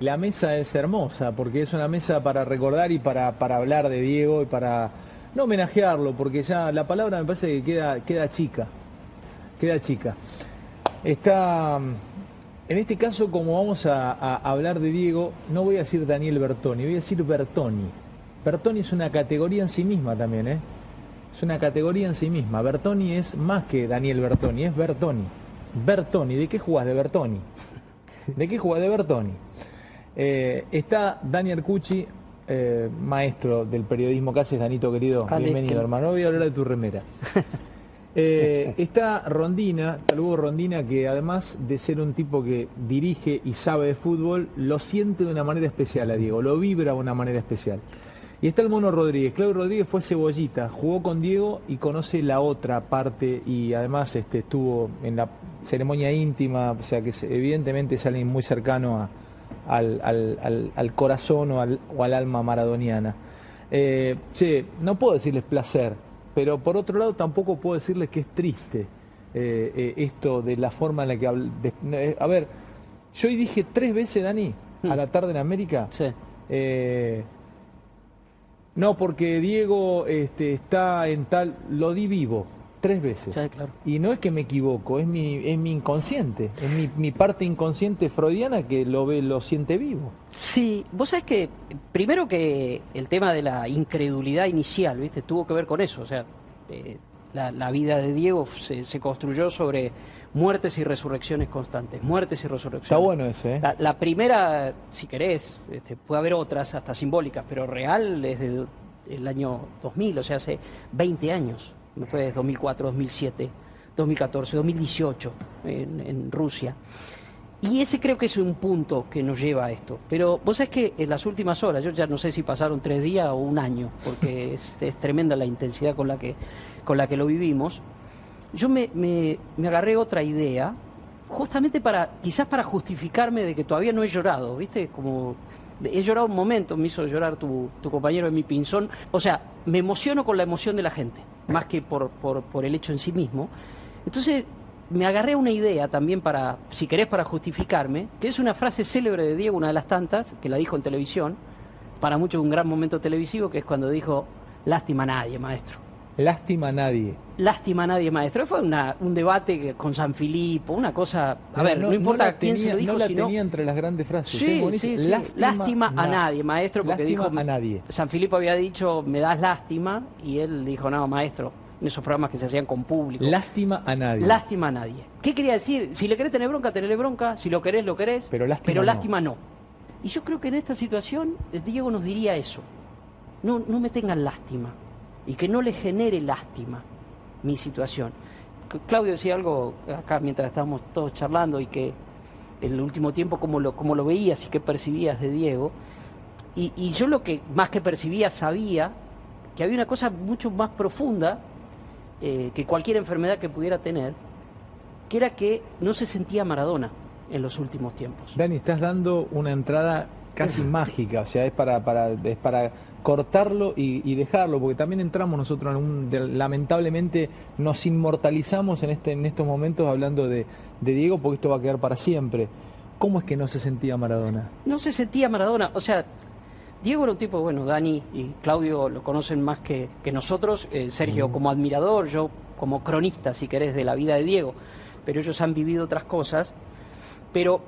La mesa es hermosa porque es una mesa para recordar y para, para hablar de Diego y para no homenajearlo, porque ya la palabra me parece que queda, queda chica. Queda chica. Está. En este caso, como vamos a, a hablar de Diego, no voy a decir Daniel Bertoni, voy a decir Bertoni. Bertoni es una categoría en sí misma también, ¿eh? Es una categoría en sí misma. Bertoni es más que Daniel Bertoni, es Bertoni. Bertoni, ¿de qué jugás de Bertoni? ¿De qué jugás de Bertoni? Eh, está Daniel Cucci, eh, maestro del periodismo que haces, Danito querido. Bienvenido, hermano. No voy a hablar de tu remera. Eh, está Rondina, Talugo Rondina, que además de ser un tipo que dirige y sabe de fútbol, lo siente de una manera especial a Diego, lo vibra de una manera especial. Y está el Mono Rodríguez. Claudio Rodríguez fue cebollita, jugó con Diego y conoce la otra parte y además este, estuvo en la ceremonia íntima, o sea que evidentemente es alguien muy cercano a- al, al- al- al corazón o al, o al alma maradoniana. Eh, che, no puedo decirles placer, pero por otro lado tampoco puedo decirles que es triste eh, eh, esto de la forma en la que... habl- de- eh, a ver, yo hoy dije tres veces, Dani, a la tarde en América, Sí. no, porque Diego este, está en tal, lo di vivo tres veces. Sí, claro. Y no es que me equivoco, es mi, es mi inconsciente, es mi, mi parte inconsciente freudiana que lo ve, lo siente vivo. Sí, vos sabés que primero que el tema de la incredulidad inicial, ¿viste? Tuvo que ver con eso. O sea, eh, la, la vida de Diego se, se construyó sobre muertes y resurrecciones constantes. Muertes y resurrecciones. Está bueno ese, ¿eh? La, la primera, si querés, este, puede haber otras hasta simbólicas, pero real es del el año 2000, o sea, hace 20 años. Fue 2004, 2007, 2014, 2018 en, en Rusia. Y ese creo que es un punto que nos lleva a esto. Pero vos sabés que en las últimas horas, yo ya no sé si pasaron tres días o un año, porque es, es tremenda la intensidad con la que, con la que lo vivimos. Yo me, me, me agarré otra idea, justamente para, quizás para justificarme de que todavía no he llorado, ¿viste? Como he llorado un momento, me hizo llorar tu, tu compañero de mi pinzón. O sea, me emociono con la emoción de la gente, más que por, por, por el hecho en sí mismo. Entonces, me agarré una idea también para, si querés, para justificarme, que es una frase célebre de Diego, una de las tantas, que la dijo en televisión, para muchos un gran momento televisivo, que es cuando dijo, lástima a nadie, maestro. Lástima a nadie. Lástima a nadie, maestro. Fue una- un debate con San Filipo, una cosa... A ver, no, importa la quién se lo dijo, no la sino... tenía entre las grandes frases. Sí, ¿eh? Sí, sí. Lástima, a na- nadie, maestro, porque Lástima dijo... a nadie. San Filipo había dicho, me das lástima, y él dijo, no, maestro, en esos programas que se hacían con público. Lástima a nadie. Lástima a nadie. ¿Qué quería decir? Si le querés tener bronca, tenele bronca. Si lo querés, lo querés. Pero lástima pero no. lástima no. Y yo creo que en esta situación Diego nos diría eso. No, no me tengan lástima. Y que no le genere lástima mi situación. Claudio decía algo acá mientras estábamos todos charlando y que en el último tiempo cómo lo, cómo lo veías y qué percibías de Diego. Y, y yo lo que más que percibía sabía que había una cosa mucho más profunda eh, que cualquier enfermedad que pudiera tener, que era que no se sentía Maradona en los últimos tiempos. Dani, estás dando una entrada casi mágica, o sea, es para, para, es para cortarlo y, y dejarlo, porque también entramos nosotros en un, de- lamentablemente nos inmortalizamos en, este, en estos momentos hablando de, de Diego, porque esto va a quedar para siempre. ¿Cómo es que no se sentía Maradona? No se sentía Maradona, o sea, Diego era un tipo, bueno, Dani y Claudio lo conocen más que, que nosotros, eh, Sergio como admirador, yo como cronista, si querés, de la vida de Diego, pero ellos han vivido otras cosas, pero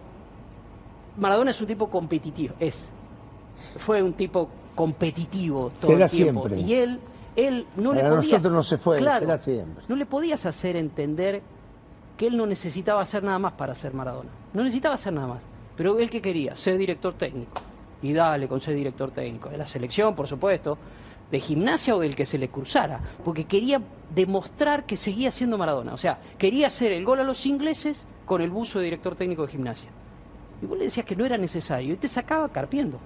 Maradona es un tipo competitivo, es, fue un tipo competitivo todo el tiempo, siempre. y él, él no le podías, nosotros no se fue, claro, siempre. no le podías hacer entender que él no necesitaba hacer nada más para ser Maradona. No necesitaba hacer nada más. Pero él que quería, ser director técnico. Y dale con ser director técnico. De la selección, por supuesto. De gimnasia o del que se le cruzara. Porque quería demostrar que seguía siendo Maradona. O sea, quería hacer el gol a los ingleses con el buzo de director técnico de gimnasia. Y vos le decías que no era necesario. Y te sacaba carpiendo.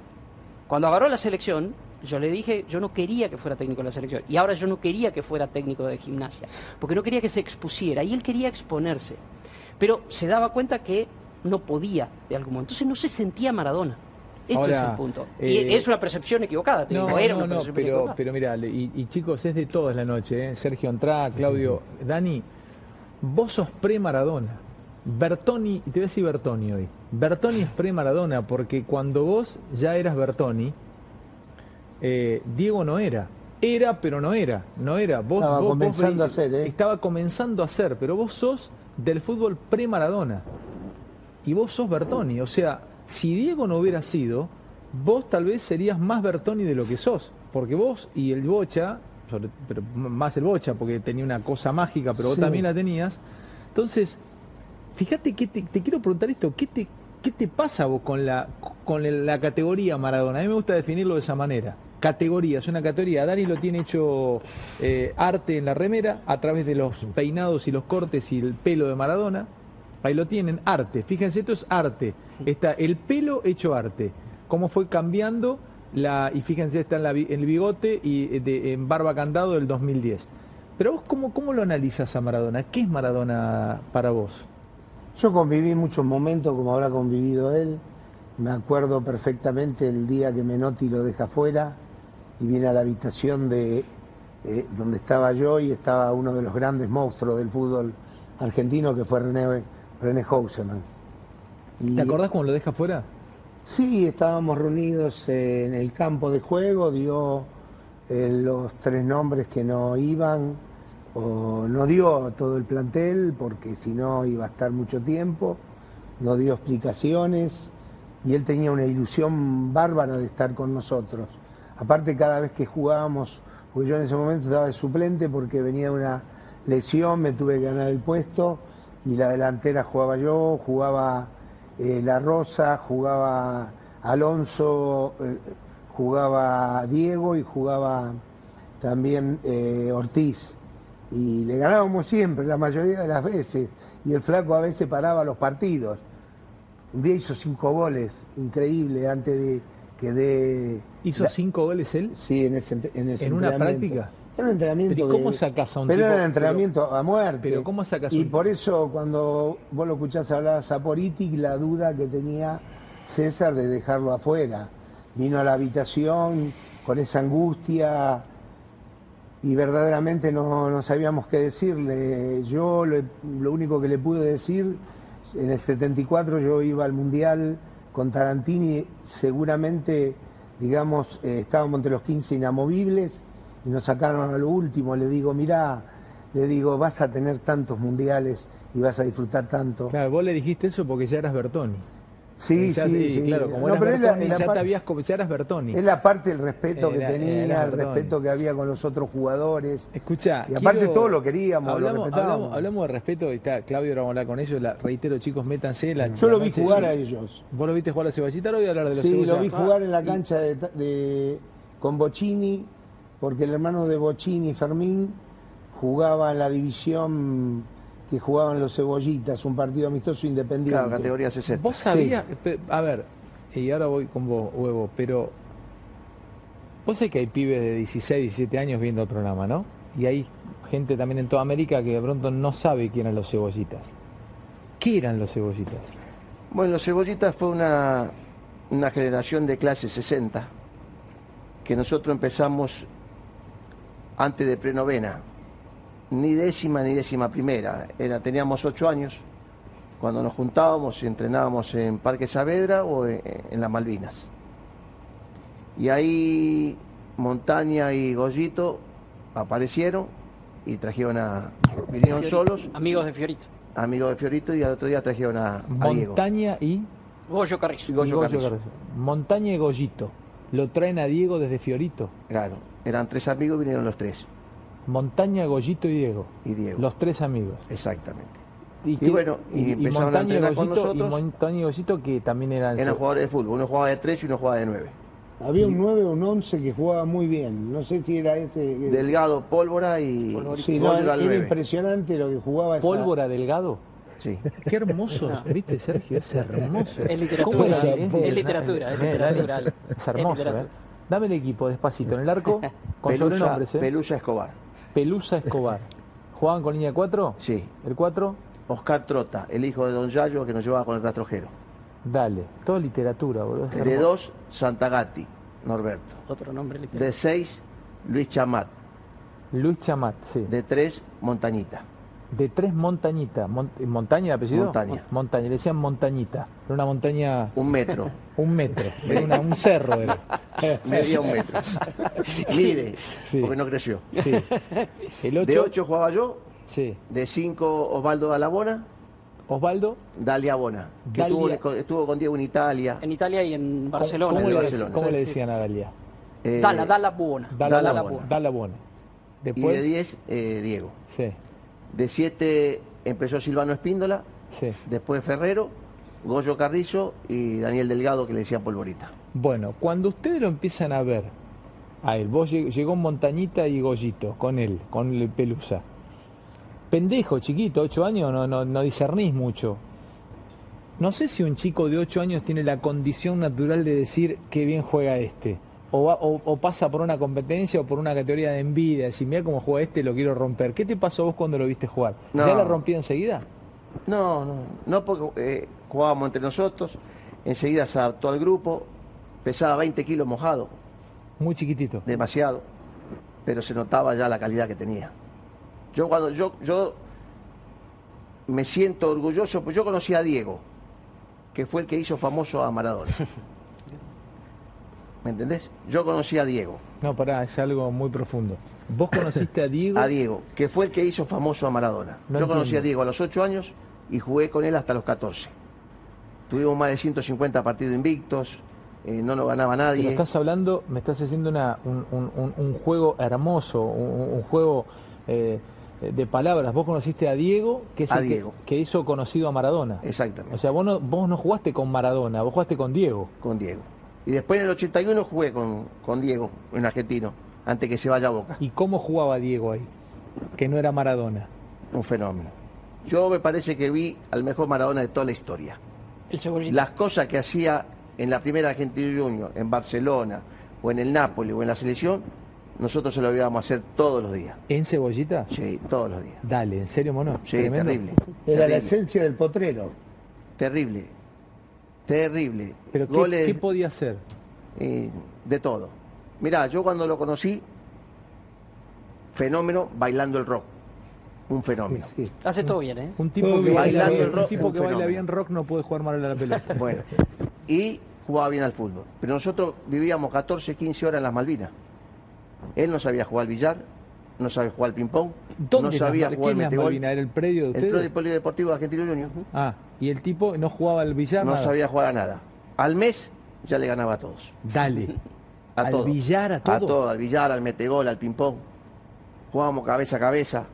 Cuando agarró la selección, yo le dije, yo no quería que fuera técnico de la selección. Y ahora yo no quería que fuera técnico de gimnasia. Porque no quería que se expusiera. Y él quería exponerse. Pero se daba cuenta que no podía de algún modo. Entonces no se sentía Maradona. Ahora, es el punto. eh, y es una percepción equivocada. Te No, digo, era no, una no, percepción pero, equivocada. pero mira, y, y chicos, es de todos la noche, ¿eh? Sergio Entrá, Claudio, Dani, vos sos pre-Maradona. Bertoni, te voy a decir Bertoni hoy. Bertoni es pre-Maradona, porque cuando vos ya eras Bertoni, eh, Diego no era. Era, pero no era. No era. Vos, Estaba vos- comenzando a ser, ¿eh? Estaba comenzando a ser, pero vos sos del fútbol pre-Maradona. Y vos sos Bertoni. O sea, si Diego no hubiera sido, vos tal vez serías más Bertoni de lo que sos. Porque vos y el Bocha, sobre- pero más el Bocha, porque tenía una cosa mágica, pero vos también la tenías. Entonces, fíjate que te, quiero preguntar esto, ¿qué te, qué te pasa vos con la, con la categoría Maradona? A mí me gusta definirlo de esa manera. Categoría, es una categoría. Dani lo tiene hecho eh, arte en la remera a través de los peinados y los cortes y el pelo de Maradona. Ahí lo tienen, arte. Fíjense, esto es arte. Está el pelo hecho arte. Cómo fue cambiando la. Y fíjense, está en, el bigote y eh, en barba candado del 2010. Pero vos, ¿cómo, ¿cómo lo analizas a Maradona? ¿Qué es Maradona para vos? Yo conviví muchos momentos como habrá convivido él. Me acuerdo perfectamente el día que Menotti lo deja fuera y viene a la habitación de eh, donde estaba yo y estaba uno de los grandes monstruos del fútbol argentino que fue René, René Houseman. Y- ¿Te acordás cuando lo deja fuera? Sí, estábamos reunidos en el campo de juego, dio eh, los tres nombres que no iban, no dio todo el plantel, porque si no iba a estar mucho tiempo, no dio explicaciones, y él tenía una ilusión bárbara de estar con nosotros. Aparte, cada vez que jugábamos, yo en ese momento estaba de suplente porque venía una lesión, me tuve que ganar el puesto, y la delantera jugaba yo, jugaba eh, La Rosa, jugaba Alonso, eh, jugaba Diego y jugaba también eh, Ortiz. Y le ganábamos siempre, la mayoría de las veces. Y el flaco a veces paraba los partidos. Un día hizo cinco goles, increíble, antes de que dé... ¿Hizo la- cinco goles él? Sí, en ese, ent- en ¿En una práctica? Era un entrenamiento. Pero ¿y cómo de- sacas a un Pero tipo- era un entrenamiento a muerte. pero ¿cómo sacas Y un- por eso, cuando vos lo escuchás hablar a Saporiti, la duda que tenía César de dejarlo afuera. Vino a la habitación con esa angustia y verdaderamente no, no sabíamos qué decirle. Yo lo, único que le pude decir, en el 74 yo iba al Mundial con Tarantini, seguramente, digamos, eh, estábamos entre los 15 inamovibles y nos sacaron a lo último. Le digo, mirá, le digo, vas a tener tantos mundiales y vas a disfrutar tanto. Claro, vos le dijiste eso porque ya eras Bertoni. Sí, Ya- sí, sí. claro, como No, eras pero es la- Bertoni, es la ya te habías, co- ya eras Bertoni. Es la parte del respeto Era- que tenía, el respeto que había con los otros jugadores. Escucha, Y aparte quiero- todos lo queríamos, lo hablamos, respetábamos. hablamos, hablamos de respeto, y está Claudio, ahora hablar con ellos, la, reitero chicos, métanse. La, Yo la lo vi jugar de- a ellos. ¿Vos lo viste jugar a Ceballita? Ahora voy a hablar de los Sí, lo vi jugar en la cancha de, de- con Bocini, porque el hermano de Bocini, Fermín, jugaba en la división que jugaban los cebollitas, un partido amistoso independiente. Claro, categoría 60. Vos sabías, a ver, y ahora voy con vos, huevo, pero vos sabés que hay pibes de 16, 17 años viendo el programa, ¿no? Y hay gente también en toda América que de pronto no sabe quién eran los cebollitas. ¿Qué eran los cebollitas? Bueno, los cebollitas fue una, una generación de clase 60 que nosotros empezamos antes de prenovena, ni décima ni décima primera. Era, teníamos ocho años cuando nos juntábamos y entrenábamos en Parque Saavedra o en, en las Malvinas. Y ahí Montaña y Goyito aparecieron y trajeron a. vinieron Fiorito. solos, Amigos de Fiorito. amigos de Fiorito, y al otro día trajeron a, a Diego. Montaña y, Goyo Carrizo. y Goyo Goyo Carrizo. Carrizo. Montaña y Goyito. Lo traen a Diego desde Fiorito. Claro, eran tres amigos, vinieron los tres. Montaña, Goyito y Diego. Y Diego. Los tres amigos. Exactamente. Y, Y bueno, y empezaron a Montaña y entrenar con Goyito, y nosotros. Montaña y Goyito que también eran... Eran jugadores de fútbol. Uno jugaba de tres y uno jugaba de nueve. Había un 9 o un 11 que jugaba muy bien. No sé si era ese. que- Delgado, Pólvora y Sí, no, era, al era impresionante lo que jugaba esa- Pólvora Delgado. Sí. Qué hermosos, ¿viste, Sergio? Es hermoso. Es literatura, es literatura, es Eh, literatura. Es hermoso, Es literatura. ¿eh? Dame el equipo despacito. En el arco, con Pelusa, sobrenombres, ¿eh? Pelusa Escobar. Pelusa Escobar. ¿Jugaban con línea 4? Sí. ¿El 4? Oscar Trota, el hijo de Don Yayo que nos llevaba con el rastrojero. Dale. Todo literatura, boludo. De hermoso. dos, Santagati, Norberto. Otro nombre literario. De seis, Luis Chamat. Luis Chamat, sí. De tres, Montañita. De tres montañitas. Mon- ¿Montaña el apellido? Montaña. Montaña, le decían montañita. Era una montaña, Un metro. un metro, era una- un cerro era. Medía un metro. Mide, Sí. porque no creció. Sí. El De 8, 8 jugaba yo, sí. de 5 Osvaldo Dalabona, Osvaldo, Dalia Bona, que Dalia. estuvo, con- estuvo con Diego en Italia. En Italia y en ¿cómo- Barcelona. ¿cómo, le, Barcelona. cómo le Sí, decían a Dalia? Eh, Dala, Dala Buona. Dala, Dala Bona. Y de 10, eh, Diego. sí, De 7 empezó Silvano Espíndola, sí. después Ferrero, Goyo Carrillo y Daniel Delgado, que le decía Polvorita. Bueno, cuando ustedes lo empiezan a ver a él, vos lleg- llegó Montañita y Goyito con él, con el Pelusa. Pendejo, chiquito, 8 años, no, no, no discernís mucho. No sé si un chico de 8 años tiene la condición natural de decir qué bien juega este. O, va- o- o pasa por una competencia o por una categoría de envidia, decir, mira cómo juega este, lo quiero romper. ¿Qué te pasó a vos cuando lo viste jugar? ¿Ya No. la rompí enseguida? No, no, no porque eh, jugábamos entre nosotros, enseguida se adaptó al grupo, pesaba 20 kilos mojado, Muy chiquitito. demasiado, pero se notaba ya la calidad que tenía. Yo cuando yo, yo me siento orgulloso, pues yo conocí a Diego, que fue el que hizo famoso a Maradona. ¿Me entendés? Yo conocí a Diego, No, pará, es algo muy profundo. ¿Vos conociste a Diego? a Diego, que fue el que hizo famoso a Maradona. No yo conocí entiendo. a Diego a los 8 años y jugué con él hasta los 14. Tuvimos más de 150 partidos invictos, eh, no nos ganaba Pero nadie. estás hablando, me estás haciendo una, un, un- un- un juego hermoso, un, un juego eh, de palabras. Vos conociste a Diego, que es A el que- hizo conocido a Maradona. Exactamente. O sea, vos no, vos no jugaste con Maradona, vos jugaste con Diego. con Diego. Y después en el 81 jugué con, con Diego, en argentino, antes que se vaya a Boca. ¿Y cómo jugaba Diego ahí? Que no era Maradona. Un fenómeno. Yo me parece que vi al mejor Maradona de toda la historia. El cebollita. Las cosas que hacía en la primera Argentina Junior, en Barcelona, o en el Nápoles, o en la selección, nosotros se lo íbamos a hacer todos los días. ¿En Cebollita? Sí, todos los días. Dale, ¿en serio, mono? Sí, Tremendo. terrible. Era la esencia del potrero. terrible. Terrible. Pero ¿qué, Goles qué podía hacer? eh, de todo. Mirá, yo cuando lo conocí, fenómeno bailando el rock. Un fenómeno. Sí. Hace todo bien, ¿eh? Un tipo Todo que baila Bailando bien, el rock, un tipo un que baila fenómeno. bien rock no puede jugar mal a la pelota. Bueno, y jugaba bien al fútbol. Pero nosotros vivíamos 14, 15 horas en las Malvinas. Él no sabía jugar al billar, no sabía jugar al ping-pong, ¿Dónde no sabía jugar ¿Quién al metegol. Malvina? ¿Era el predio de ustedes? De Argentino Junior Ah, y el tipo no jugaba al billar no nada. sabía jugar a nada. Al mes ya le ganaba a todos. Dale. A al todos. billar, a todo. A todo, al billar, al metegol, al ping-pong. Jugábamos cabeza a cabeza.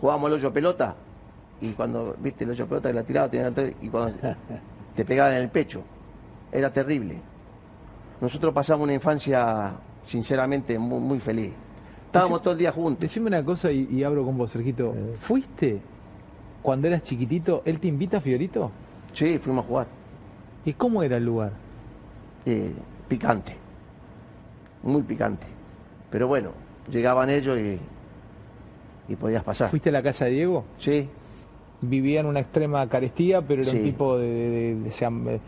Jugábamos el hoyo pelota. Y cuando, viste, el hoyo pelota que la tiraba, tenía y cuando te pegaba en el pecho. Era terrible. Nosotros pasamos una infancia, sinceramente, muy, muy feliz. Estábamos todo el día juntos. Decime una cosa y, y abro con vos, Sergito. ¿Fuiste cuando eras chiquitito? ¿Él te invita, Fiorito? Sí, fuimos a jugar. ¿Y cómo era el lugar? Eh, picante. Muy picante. Pero bueno, llegaban ellos y, y podías pasar. ¿Fuiste a la casa de Diego? Sí, Vivía en una extrema carestía, pero era un tipo de... de- de- eh,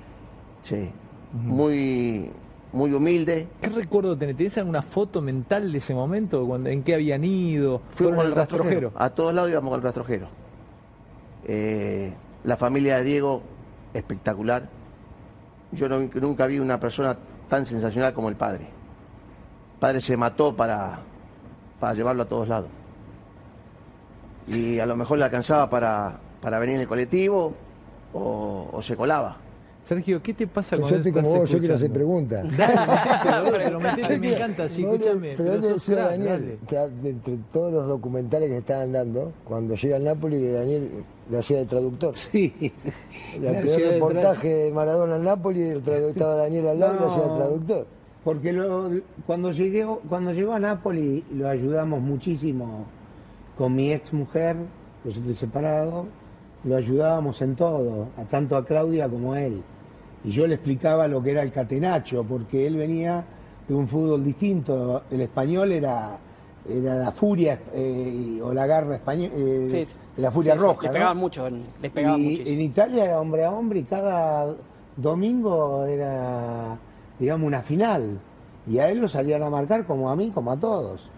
sí. Muy, muy humilde. ¿Qué recuerdo tenés? ¿Tenés alguna foto mental de ese momento? Cuando, ¿En qué habían ido? ¿Fueron Fuimos al rastrojero. rastrojero? A todos lados íbamos al rastrojero. Eh, la familia de Diego, espectacular. Yo no nunca vi una persona tan sensacional como el padre. El padre se mató para, para llevarlo a todos lados. Y a lo mejor le alcanzaba para, para venir en el colectivo o, o se colaba. Sergio, ¿qué te pasa con Yo estoy como vos, yo quiero hacer preguntas. Dale, metete, me encanta, sí, escúchame. Pero pero Daniel, entre todos los documentales que estaban dando, cuando llega al Napoli, Daniel lo hacía de traductor. Sí. El primer reportaje de Maradona al Napoli, estaba Daniel al lado y lo hacía de traductor. Porque lo- cuando, llegué, cuando llegó a Nápoles lo ayudamos muchísimo con mi ex mujer, yo estoy separado, lo ayudábamos en todo, a tanto a Claudia como a él. Y yo le explicaba lo que era el catenacho, porque él venía de un fútbol distinto. El español era, era la furia eh, o la garra española, Sí, la furia sí, sí, roja. Le ¿no? pegaban mucho, pegaban y en Italia era hombre a hombre y cada domingo era, digamos, una final. Y a él lo salían a marcar como a mí, como a todos.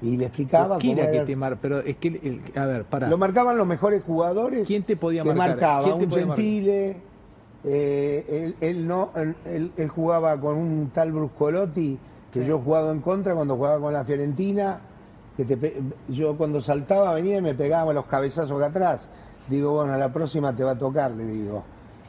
Y le explicaba ¿Quién cómo era que te mar- Pero es que, el- a ver, para. Lo marcaban los mejores jugadores. ¿Quién te podía que marcar? marcaba? ¿Quién te un podía marcar? Eh, él, él no, él, jugaba con un tal Bruscolotti que yo he jugado en contra cuando jugaba con la Fiorentina. Que te yo cuando saltaba venía y me pegaba los cabezazos de atrás. Digo, bueno, a la próxima te va a tocar, le digo.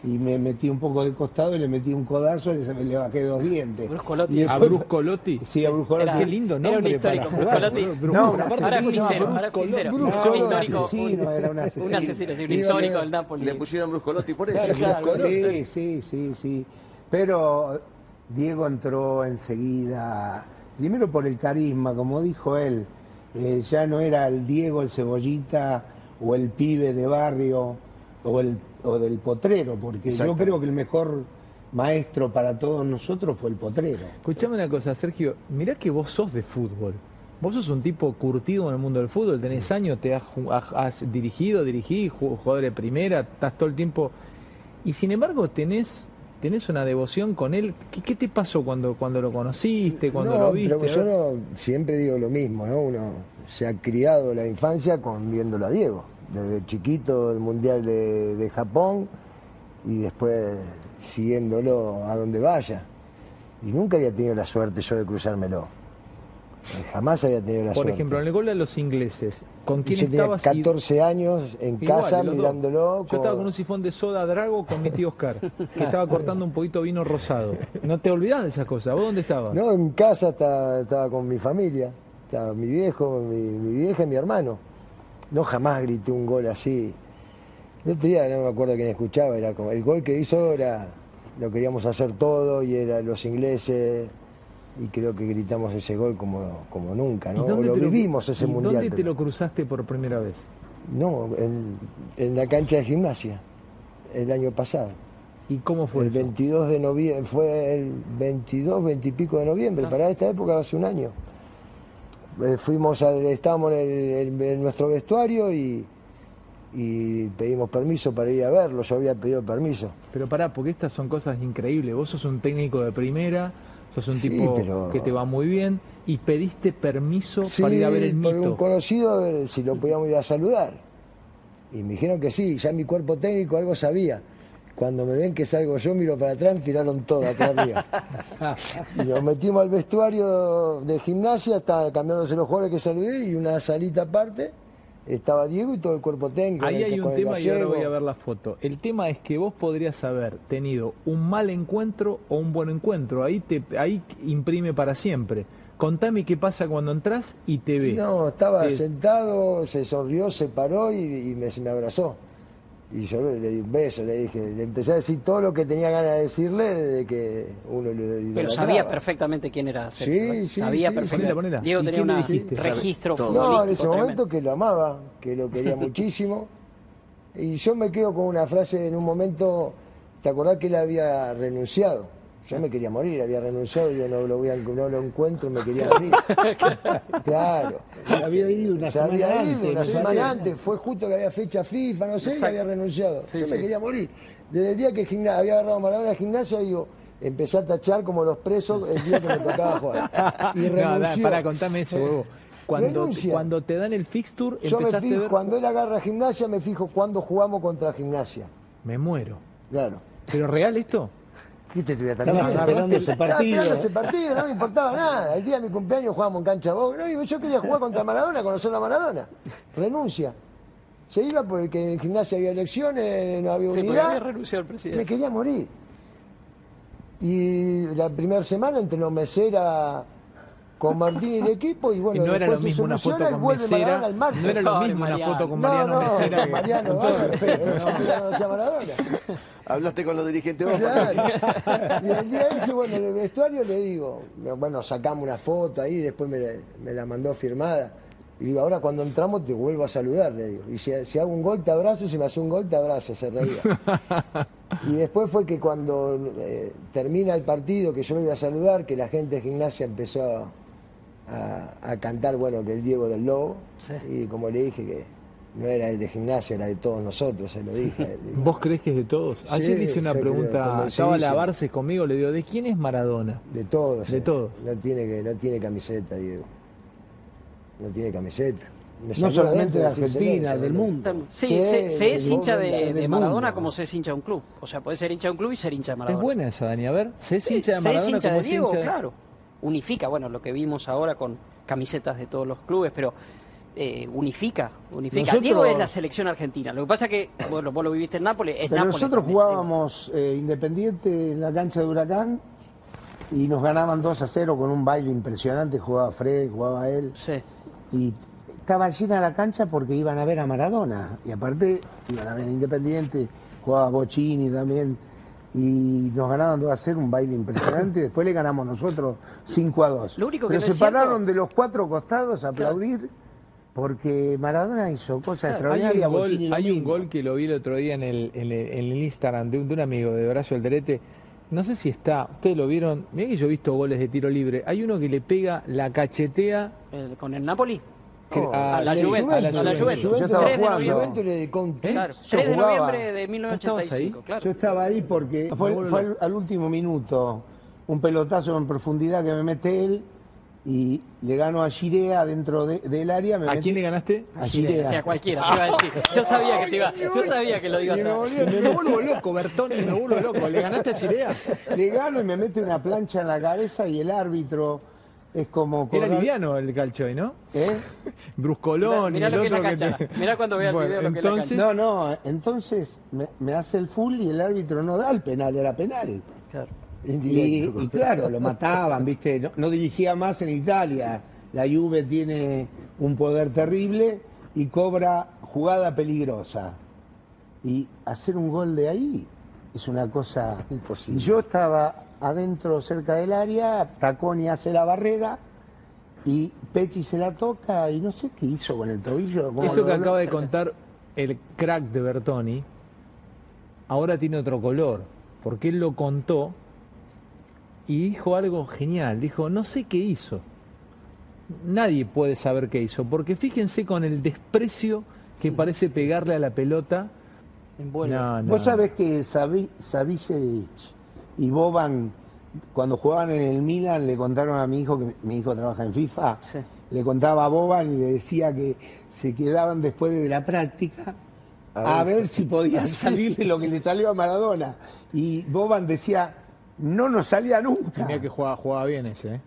Y me metí un poco de costado y le metí un codazo y le, le bajé dos dientes. Bruscolotti. Y ¿A después- Brusco Lotti? Sí, a Bruscolotti. Era- Qué lindo era un nombre histórico, para jugar. Bruscolotti. No, un asesino, ahora Un era un asesino. Un asesino, sí, un histórico a- del Napoli. Le pusieron Bruscolotti por eso. Claro. Sí, sí, sí, sí. Pero Diego entró enseguida, primero por el carisma, como dijo él, eh, ya no era el Diego, el cebollita o el pibe de barrio o, el, o del potrero, porque yo creo que el mejor maestro para todos nosotros fue el potrero. Escuchame una cosa, Sergio. Mirá que vos sos de fútbol. Vos sos un tipo curtido en el mundo del fútbol. Tenés años, te has, has- dirigido, dirigí, ju- jugador de primera, estás todo el tiempo. Y sin embargo, tenés, tenés una devoción con él. ¿Qué, qué te pasó cuando, cuando lo conociste, cuando no, lo viste? pero yo no, siempre digo lo mismo, ¿no? Uno se ha criado la infancia con viéndolo a Diego. Desde chiquito el Mundial de, de Japón y después siguiéndolo a donde vaya. Y nunca había tenido la suerte yo de cruzármelo. Jamás había tenido la Por suerte. ejemplo, en el gol de los ingleses, ¿con quién yo tenía estabas? y- 14 años en Igual, casa mirándolo. Yo estaba con un sifón de soda Drago con mi tío Oscar, que estaba cortando un poquito vino rosado. No te olvidás de esas cosas. ¿Vos dónde estabas? No, en casa estaba, estaba con mi familia, estaba mi viejo, mi, mi vieja y mi hermano. No jamás grité un gol así. El otro día no me acuerdo quién escuchaba, era como el gol que hizo era lo queríamos hacer todo y era los ingleses y creo que gritamos ese gol como, como nunca, ¿Y ¿no? Lo vivimos ese y mundial. ¿Dónde te lo cruzaste por primera vez? No, en, en la cancha de gimnasia, el año pasado. ¿Y cómo fue el eso? 22 de noviembre, fue el 22, 20 y pico de noviembre, para esta época hace un año. Eh, fuimos al, estábamos en, el- en- en nuestro vestuario y, y pedimos permiso para ir a verlo, yo había pedido permiso. Pero pará, porque estas son cosas increíbles. Vos sos un técnico de primera, sos un Sí, tipo pero- que te va muy bien y pediste permiso Sí, para ir a ver el por un mito. conocido a ver si lo podíamos ir a saludar. Y me dijeron que sí, ya mi cuerpo técnico algo sabía. Cuando me ven que salgo yo, miro para atrás, tiraron todo atrás mío. Y nos metimos al vestuario de gimnasia, estaba cambiándose los jugadores que saludé y una salita aparte estaba Diego y todo el cuerpo técnico. Ahí hay un tema y ahora voy a ver la foto. El tema es que vos podrías haber tenido un mal encuentro o un buen encuentro. Ahí te ahí imprime para siempre. Contame qué pasa cuando entras y te ve. No, estaba Te- sentado, se sonrió, se paró y, y me, me abrazó. Y yo le di un beso, le dije, le empecé a decir todo lo que tenía ganas de decirle desde que uno lo Pero idolatraba. sabía perfectamente quién era Sergio. Sí, sí, Sabía sí, perfectamente. ponela. Diego ¿Y tenía le un registro. No, en ese momento tremendo. que lo amaba, que lo quería muchísimo. Y yo me quedo con una frase en un momento, ¿te acordás que él había renunciado? Yo me quería morir, había renunciado, yo no lo, voy a- no lo encuentro, me quería morir. Claro. Había ido una Se semana había ido antes, una no semana antes, fue justo que había fecha FIFA, no sé, y había renunciado. Sí, yo me quería morir. Desde el día que había agarrado Maradona de gimnasia, digo, empecé a tachar como los presos el día que me tocaba jugar. Y No, renunció. pará, contame eso, huevo. Cuando, cuando te dan el fixture, Yo me a fijo, ver. cuando él agarra gimnasia, me fijo cuando jugamos contra gimnasia. Me muero. Claro. ¿Pero real esto? ¿Viste? Te voy a Estabas terminar. esperando ese Estaba partido. esperando ese partido, no me importaba nada. El día de mi cumpleaños jugábamos en cancha Boca. No, yo quería jugar contra Maradona, conocer a Maradona. Renuncia. Se iba porque en gimnasia había elecciones, no había Sí, unidad. había renunciado el Me presidente. quería morir. Y la primera semana entrenó Mesera con Martín y el equipo y bueno, y no era lo mismo una foto con vuelve Mesera. No era lo mismo una foto con No, Mariano no, Mesera. Mariano, ¿no? Hablaste con los dirigentes vos. Claro. Y el día ese, bueno, en el vestuario le digo, bueno, sacamos una foto ahí, después me, la- me la mandó firmada. Y digo, ahora cuando entramos te vuelvo a saludar, le digo. Y si, si hago un gol te abrazo, y si me hace un gol te abrazo, se reía. Y después fue que cuando eh, termina el partido, que yo lo iba a saludar, que la gente de gimnasia empezó a, a cantar, bueno, que el Diego del Lobo. Y como le dije que no era el de gimnasia, era de todos nosotros, se lo dije. ¿Vos crees que es de todos? Ayer le hice una pregunta, estaba a lavarse conmigo, le digo, ¿de quién es Maradona? De todos. De eh. todos. No tiene, que, no tiene camiseta, Diego. No tiene camiseta. Me No solamente de Argentina, del mundo. Sí, Sí, se, se es hincha de, Maradona mundo. como se es hincha de un club. O sea, puede ser hincha de un club y ser hincha de Es Maradona. buena esa, Dani. A ver, ¿se es Sí, hincha de se es Maradona hincha como de es Diego, hincha de- claro. Unifica, bueno, lo que vimos ahora con camisetas de todos los clubes, pero eh, unifica, unifica. Nosotros- Diego es la selección argentina. Lo que pasa que, bueno, vos lo viviste en Nápoles, es Pero Nápoles nosotros también, jugábamos eh, Independiente en la cancha de Huracán y nos ganaban 2 a 0 con un baile impresionante. Jugaba Fred, jugaba él. Sí. Y estaba llena la cancha porque iban a ver a Maradona. Y aparte iban a ver a Independiente, jugaba Bocini también. Y nos ganaban 2 a 0, un baile impresionante. Después le ganamos nosotros 5 a 2. Lo único que Pero no se cierto- pararon de los cuatro costados a aplaudir porque Maradona hizo cosas extraordinarias. un, gol, hay un gol que lo vi el otro día en el, en el, en el Instagram de un, de un amigo de Horacio Alderete. No sé si está, ustedes lo vieron. Mirá que yo he visto goles de tiro libre. Hay uno que le pega la cachetea El- con el Napoli. A, a la Juventus, a a la Juventus. Yo estaba 3 de jugando. noviembre. le dedicó un Claro, Yo 3 de noviembre de estabas 1985, ahí? claro. Yo estaba ahí porque fue, al, al último minuto un pelotazo en profundidad que me mete él y le gano a Girea dentro de- del área. Me ¿A quién le ganaste? A O Girea. sea, cualquiera, te iba a decir. Yo sabía que te iba, yo sabía que lo ibas a Me vuelvo loco, Bertoni, me vuelvo loco. ¿Le ganaste a Chirea? Le gano y me mete una plancha en la cabeza y el árbitro es como... Era liviano el calchoy, ¿no? ¿Eh? Bruscolón Mirá y el lo que es la otro que te- Mirá cuando vea el Bueno, video lo que es la entonces, No, no, entonces me, me hace el full y el árbitro no da el penal, era penal. Claro. Y, claro, lo mataban, ¿viste? No, no dirigía más en Italia. La Juve tiene un poder terrible y cobra jugada peligrosa. Y hacer un gol de ahí es una cosa Imposible. Y yo estaba adentro, cerca del área, Taconi hace la barrera y Pechi se la toca y no sé qué hizo con el tobillo. Esto que dobló. acaba de contar el crack de Bertoni, ahora tiene otro color, porque él lo contó y dijo algo genial. Dijo, no sé qué hizo. Nadie puede saber qué hizo, porque fíjense con el desprecio que parece pegarle a la pelota. Envuelve. No, no. Vos sabés que Savi- Savicevic y Boban, cuando jugaban en el Milan, le contaron a mi hijo, que mi hijo trabaja en FIFA, Sí. le contaba a Boban y le decía que se quedaban después de la práctica a, ver si podía salirle lo que le salió a Maradona. Y Boban decía, no nos salía nunca. Tenía que jugaba, jugaba bien ese. ¿eh?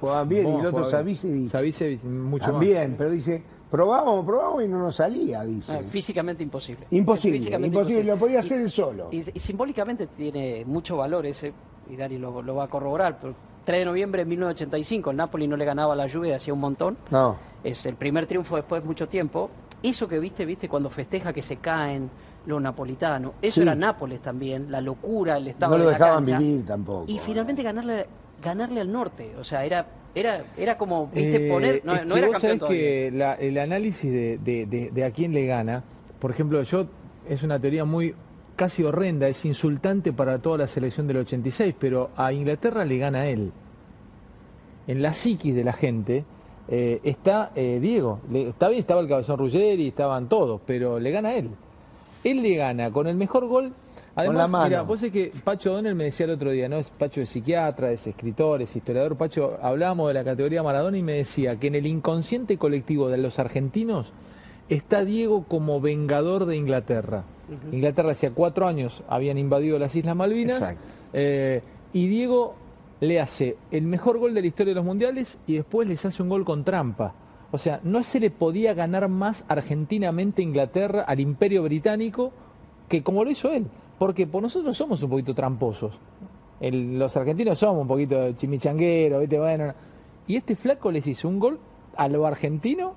Jugaban bien, y el otro jugaba. Savicevic Savicevic, mucho también, pero dice, probamos, probamos y no nos salía, dice. Ah, físicamente imposible. Imposible, Físicamente imposible, lo podía Y- hacer él solo. Y, y simbólicamente tiene mucho valor ese, y Dani lo, lo va a corroborar. Pero 3 de noviembre de 1985, el Napoli no le ganaba a la Juve hacía un montón. No. Es el primer triunfo después de mucho tiempo. Eso que viste, viste, cuando festeja que se caen los napolitanos. Eso Sí. era Nápoles también, la locura, el estado No lo la dejaban cancha. vivir tampoco. Y finalmente ganarle, ganarle al norte. O sea, era, era, era como, viste, Eh, poner. No, es no que era vos sabés todavía. que la- el análisis de, de- de- de a quién le gana, por ejemplo, yo es una teoría muy casi horrenda, es insultante para toda la selección del 86, pero a Inglaterra le gana él. En la psiquis de la gente eh, está eh, Diego, Le- está bien, estaba el cabezón Ruggeri, estaban todos, pero le gana él. Él le gana con el mejor gol. Además, la mano. mira, vos es que Pacho Donel me decía el otro día, ¿no? Es Pacho es psiquiatra, es escritor, es historiador. Pacho, hablábamos de la categoría Maradona y me decía que en el inconsciente colectivo de los argentinos está Diego como vengador de Inglaterra. Inglaterra hacía cuatro años habían invadido las Islas Malvinas eh, y Diego le hace el mejor gol de la historia de los mundiales y después les hace un gol con trampa. O sea, no se le podía ganar más argentinamente a Inglaterra, al imperio británico, que como lo hizo él. Porque por nosotros somos un poquito tramposos. El- los argentinos somos un poquito chimichangueros, ¿viste? Bueno, y este flaco les hizo un gol a lo argentino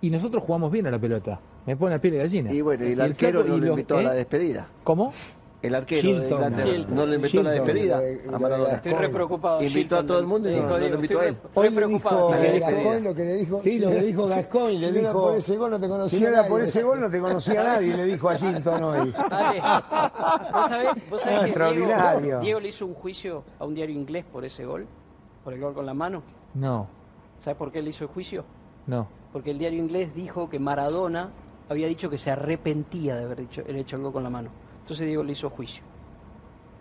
y nosotros jugamos bien a la pelota. Me pone la piel de gallina. Y bueno, y el flaco- arquero no y lo los- invitó a la ¿eh? despedida. ¿Cómo? El arquero de Shilton. Inglaterra no le invitó a la despedida de- a Maradona. de Estoy re preocupado. Invitó a todo el mundo y dijo, no- no lo Diego, invitó a estoy él. re- Hoy re le preocupado. dijo- Eh. Gascoigne lo que le dijo. Sí, lo que dijo Gascoigne, le si no era dijo- por ese gol no te conocía Si no era nadie. por ese gol no te conocía nadie, le dijo a Gilton hoy. Dale. ¿Vos sabés, vos sabés que. Diego le hizo un juicio a un diario inglés por ese gol? Por el gol con la mano. No, ¿Sabes por qué le hizo el juicio? no. Porque el diario inglés dijo que Maradona había dicho que se arrepentía de haber hecho, hecho el gol con la mano. Entonces Diego le hizo juicio.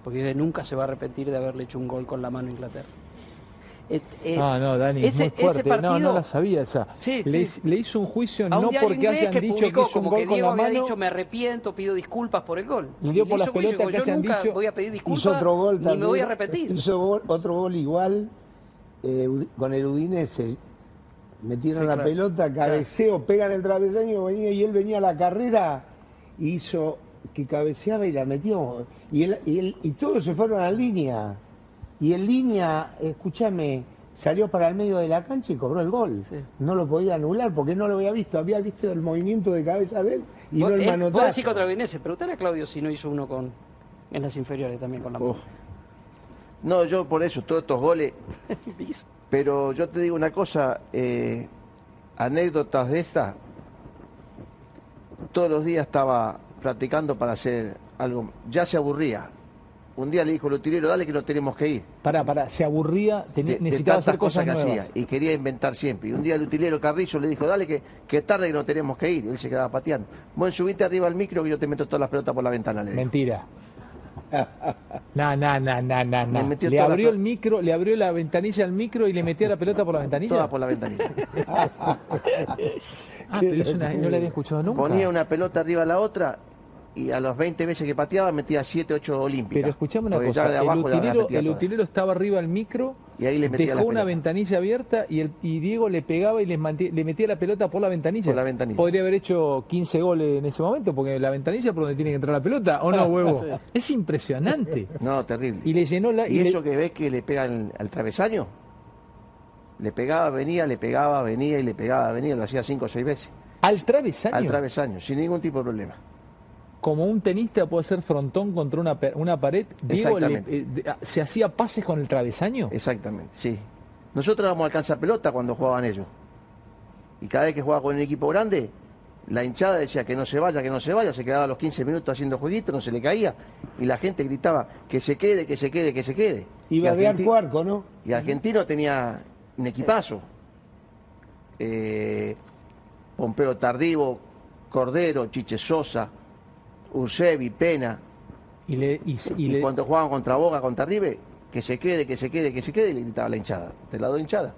Porque nunca se va a arrepentir de haberle hecho un gol con la mano a Inglaterra. ah, no, Dani, es muy fuerte. no, no la sabía esa. Sí, le, sí. le, hizo un juicio no porque hayan dicho que hizo un gol con Diego la mano. dicho me arrepiento, pido disculpas por el gol. Le dio por las pelotas que nunca dicho. voy a pedir disculpas hizo otro gol ni también, me voy a arrepentir. Hizo gol- otro gol igual eh, con el Udinese. Metieron Sí, la claro. pelota, cabeceo, pegan el travesaño venía, y él venía a la carrera hizo que cabeceaba y la metió. Y, él, y, él- y todos se fueron a línea. Y en línea, escúchame, salió para el medio de la cancha y cobró el gol. Sí. No lo podía anular porque no lo había visto. Había visto el movimiento de cabeza de él y Vos- no el eh, Vos manotazo. decís contra el Udinese, preguntale a Claudio si no hizo uno con en las inferiores también con la mano. No, yo por eso, todos estos goles. Pero yo te digo una cosa, eh, anécdotas de esta, todos los días estaba practicando para hacer algo, ya se aburría. Un día le dijo el utilero, dale que no tenemos que ir. Pará, pará, se aburría, tenía- De- de necesitaba tantas hacer cosas, que nuevas. hacía y quería inventar siempre. Y un día el utilero Carrizo le dijo, dale que, que tarde que no tenemos que ir. Y él se quedaba pateando. Bueno, subite arriba al micro que yo te meto todas las pelotas por la ventana. Le. Mentira. No, no, no, no, no, Me Le toda la abrió el micro, le abrió la ventanilla al micro y le metía la pelota por la ventanilla. Todas por la ventanilla. Ah, pero no la había escuchado nunca. Ponía una pelota arriba a la otra y a las 20 veces que pateaba metía 7, 8 olímpicas. Pero escuchame una Porque cosa, de el abajo las utilero, el utilero estaba arriba del micro, Y ahí le metía dejó las una ventanilla abierta y, el, y Diego le pegaba y les le metía la pelota por la ventanilla. Por la ventanilla. Podría haber hecho 15 goles en ese momento, porque la ventanilla es por donde tiene que entrar la pelota, ¿o no, huevo? Es impresionante. No, terrible. Y le llenó la... Y, y le- eso que ves que le pegan al travesaño, le pegaba, venía, le pegaba, venía y le pegaba, venía, lo hacía 5 o 6 veces. al travesaño. Al travesaño, sin ningún tipo de problema. Como un tenista puede hacer frontón contra una, una pared, Diego le- Exactamente. eh, ah, se hacía pases con el travesaño. Exactamente, sí. Nosotros vamos a alcanzar pelota cuando jugaban ellos. Y cada vez que jugaba con un equipo grande, la hinchada decía que no se vaya, que no se vaya, se quedaba a los 15 minutos haciendo jueguito, no se le caía, y la gente gritaba que se quede, que se quede, que se quede. Iba y de Argenti- arco a arco, ¿no? Y Argentino tenía un equipazo. Eh, Pompeo Tardivo, Cordero, Chiche Sosa, Ursevi, Pena. Y, le, y, se- y Y, le- cuando jugaban contra Boca, contra River, que se quede, que se quede, que se quede, y le gritaba la hinchada. Te la doy hinchada.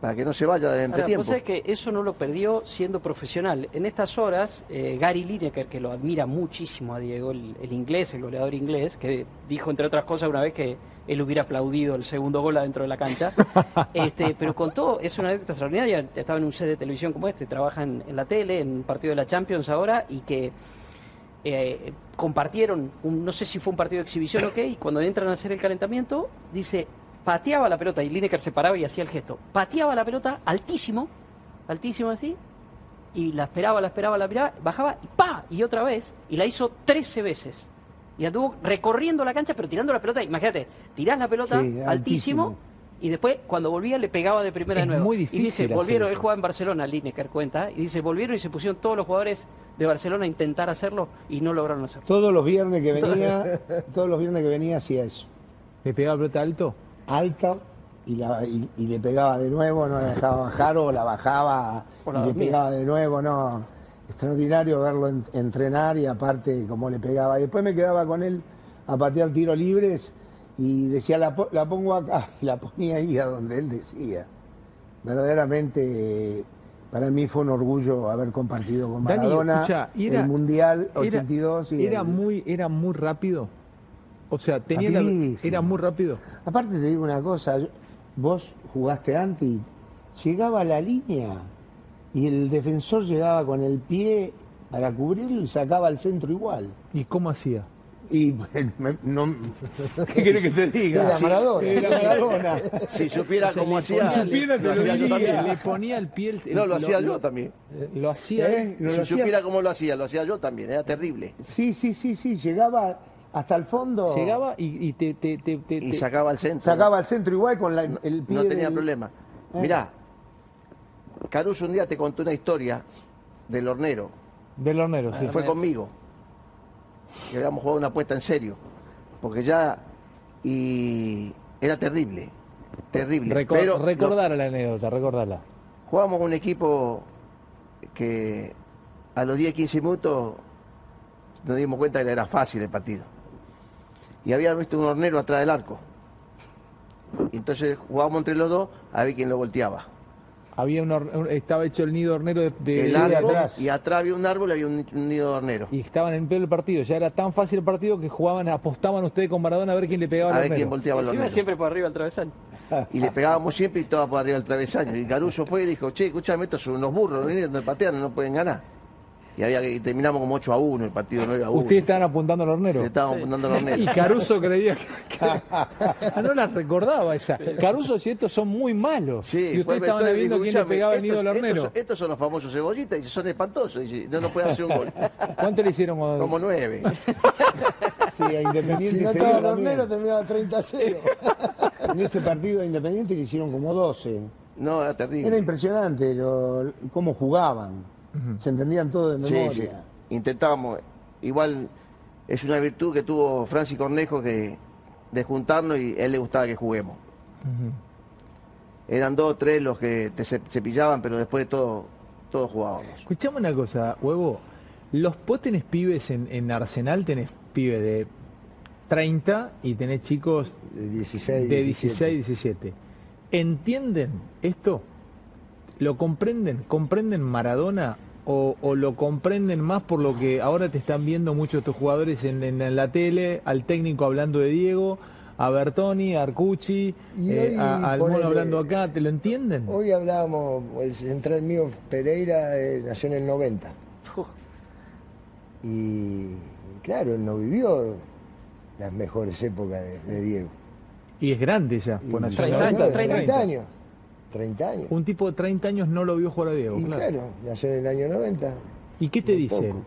Para que no se vaya del Ahora, entretiempo. sabés que eso no lo perdió siendo profesional. En estas horas, eh, Gary Lineker, que lo admira muchísimo a Diego, el, el inglés, el goleador inglés, que dijo, entre otras cosas, una vez que él hubiera aplaudido el segundo gol adentro de la cancha. este, pero contó, es una anécdota extraordinaria, estaba en un set de televisión como este, trabaja en, en la tele, en un partido de la Champions ahora, y que eh, compartieron, un- no sé si fue un partido de exhibición o qué, y cuando entran a hacer el calentamiento, dice, pateaba la pelota, y Lineker se paraba y hacía el gesto, pateaba la pelota altísimo, altísimo así, y la esperaba, la esperaba, la esperaba, bajaba, y ¡pa! Y otra vez, y la hizo 13 veces. Y anduvo recorriendo la cancha, pero tirando la pelota, imagínate, tirás la pelota Sí, altísimo, altísimo. Y después, cuando volvía, le pegaba de primera Es de nuevo. muy y difícil dice, hacer volvieron, él jugaba en Barcelona, Lineker cuenta, y dice, volvieron y se pusieron todos los jugadores de Barcelona a intentar hacerlo y no lograron hacerlo. Todos los viernes que venía, todos los viernes que venía hacía eso. le pegaba pelota alto. Alta y, la, y, y le pegaba de nuevo, no la dejaba bajar o la bajaba O la y le pegaba de nuevo, no. Extraordinario verlo en- entrenar y aparte cómo le pegaba. Y después me quedaba con él a patear tiros libres y decía, la, la pongo acá, y la ponía ahí a donde él decía. Verdaderamente, para mí fue un orgullo haber compartido con Dani, Maradona y era- el Mundial Era- 82. y era muy, era muy rápido. O sea, tenía la- era muy rápido. Aparte te digo una cosa, vos jugaste antes llegaba a la línea y el defensor llegaba con el pie para cubrirlo y sacaba al centro igual. ¿Y cómo hacía? Y me- no, ¿qué querés que te diga? Era Maradona. Era Maradona. Si supiera cómo Si hacía, supiera, lo te lo hacía yo diría. también. Le ponía el pie. el- No, lo hacía yo también. Lo hacía ¿Eh? él. ¿No Si lo hacía? supiera cómo lo hacía, lo hacía yo también. Era terrible. Sí, sí, sí, sí, llegaba hasta el fondo. Llegaba y, y te, te, te, te- Y sacaba al centro. Sacaba al centro igual con la- el pie. No tenía del- problema. ¿Eh? Mirá, Caruso un día te contó una historia del hornero. Del hornero, sí. fue conmigo. Que habíamos jugado una apuesta en serio. Porque ya. Y era terrible. Terrible. Recor- Pero recordar la anécdota, recordarla. Jugábamos con un equipo que a los 10, 15 minutos nos dimos cuenta que era fácil el partido. Y había visto un hornero atrás del arco. Entonces jugábamos entre los dos a ver quién lo volteaba. Había un, estaba hecho el nido hornero de, de- El de árbol, atrás. y atrás había un árbol y había un, un nido de hornero. Y estaban en pleno el partido. Ya era tan fácil el partido que jugaban, apostaban ustedes con Maradona a ver quién le pegaba A al ver quién volteaba el Encima hornero. siempre por arriba al travesaño. Y le pegábamos siempre y todo por arriba del travesaño. Y Caruso fue y dijo, che, escuchame, estos son unos burros, no patean, no pueden ganar. Y había que y terminamos como 8 a 1 el partido, 9 a 1. Ustedes estaban apuntando al hornero. Le estábamos apuntando al hornero. Y Caruso creía que, que- Ah, no la recordaba esa. Caruso y estos son muy malos. Sí, y ustedes estaban viendo quién le "Escuchame, pegaba el nido estos- del hornero. Estos, estos son los famosos cebollitas y son espantosos. Y no nos pueden hacer un gol. ¿Cuánto le hicieron? cuando- Como 9. Sí, a Independiente Si no se estaba dio el también. hornero, terminaba 30 a 0. En ese partido a Independiente le hicieron como 12. No, era terrible. Era impresionante lo- cómo jugaban. Se entendían todo de Sí, memoria. sí. Intentábamos. Igual es una virtud que tuvo Francis Cornejo que de juntarnos y a él le gustaba que juguemos. Eran dos o tres los que te ce- cepillaban, pero después de todo, todos jugábamos. Escuchame una cosa, huevo. Los vos tenés pibes en, en Arsenal, tenés pibes de 30 y tenés chicos De 16, de 17. 16, 17. ¿Entienden esto? ¿Lo comprenden? ¿Comprenden Maradona? O, o lo comprenden más por lo que ahora te están viendo muchos de estos jugadores en, en la tele, al técnico hablando de Diego, a Bertoni, a Arcucci, eh, a- ponele, hablando acá, ¿te lo entienden? Hoy hablábamos, el central mío Pereira eh, nació en el 90. Y claro, él no vivió las mejores épocas de, de Diego. Y es grande ya, Y nació en 30 el años, 90. 30, 30 años. 30 años. Un tipo de 30 años no lo vio jugar a Diego, y claro. claro, nació en el año 90. ¿Y qué te dice poco.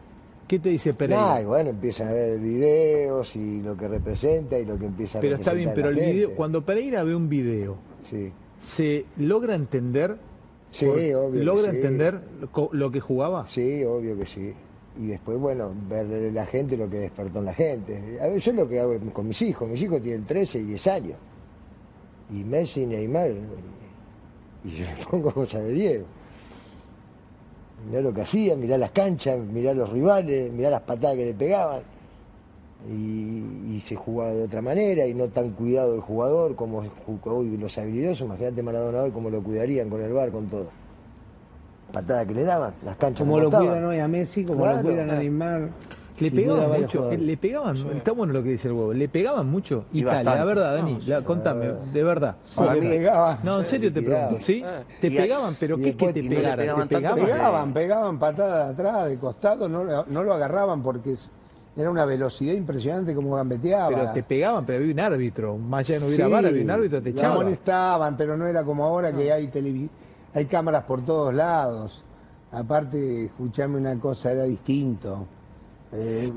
¿Qué te dice Pereira? Nah, bueno, empieza a ver videos y lo que representa y lo que empieza a pero está bien, pero el la video, gente. cuando Pereira ve un video, Sí, ¿se logra entender? sí obvio. ¿Logra entender lo, lo que jugaba? Sí, obvio que sí. Y después, bueno, ver la gente lo que despertó en la gente. A ver, yo lo que hago con mis hijos, mis hijos tienen 13 y 10 años. Y Messi, Neymar, y yo le pongo cosas de Diego. Mirá lo que hacían, mirá las canchas, mirá los rivales, mirá las patadas que le pegaban. Y, y se jugaba de otra manera y no tan cuidado el jugador como hoy los habilidosos. Imagínate Maradona hoy cómo lo cuidarían con el bar, con todo. Patadas que le daban, las canchas Como lo cuidan hoy a Messi, como Claro, lo cuidan a. Neymar. Le cuidan a pegaban mucho, eh, le pegaban, está bueno lo que dice el huevo, le pegaban mucho Y Italia, la verdad, Dani, la- contame, de verdad. Para Porque- mí pegaban. no, en serio te pregunto, ¿sí? Ah. Te pegaban, pero ¿qué que después- te y no le pegaran? ¿Te pegaban pegaban? Pegaban, pegaban patadas de atrás, de costado, no, lo- no lo agarraban porque era una velocidad impresionante como gambeteaba. Pero te pegaban, pero había un árbitro, más allá de no hubiera Sí, había un árbitro, te echaba. molestaban, pero no era como ahora que hay televi- hay cámaras por todos lados. Aparte, escuchame una cosa, era distinto. Eh,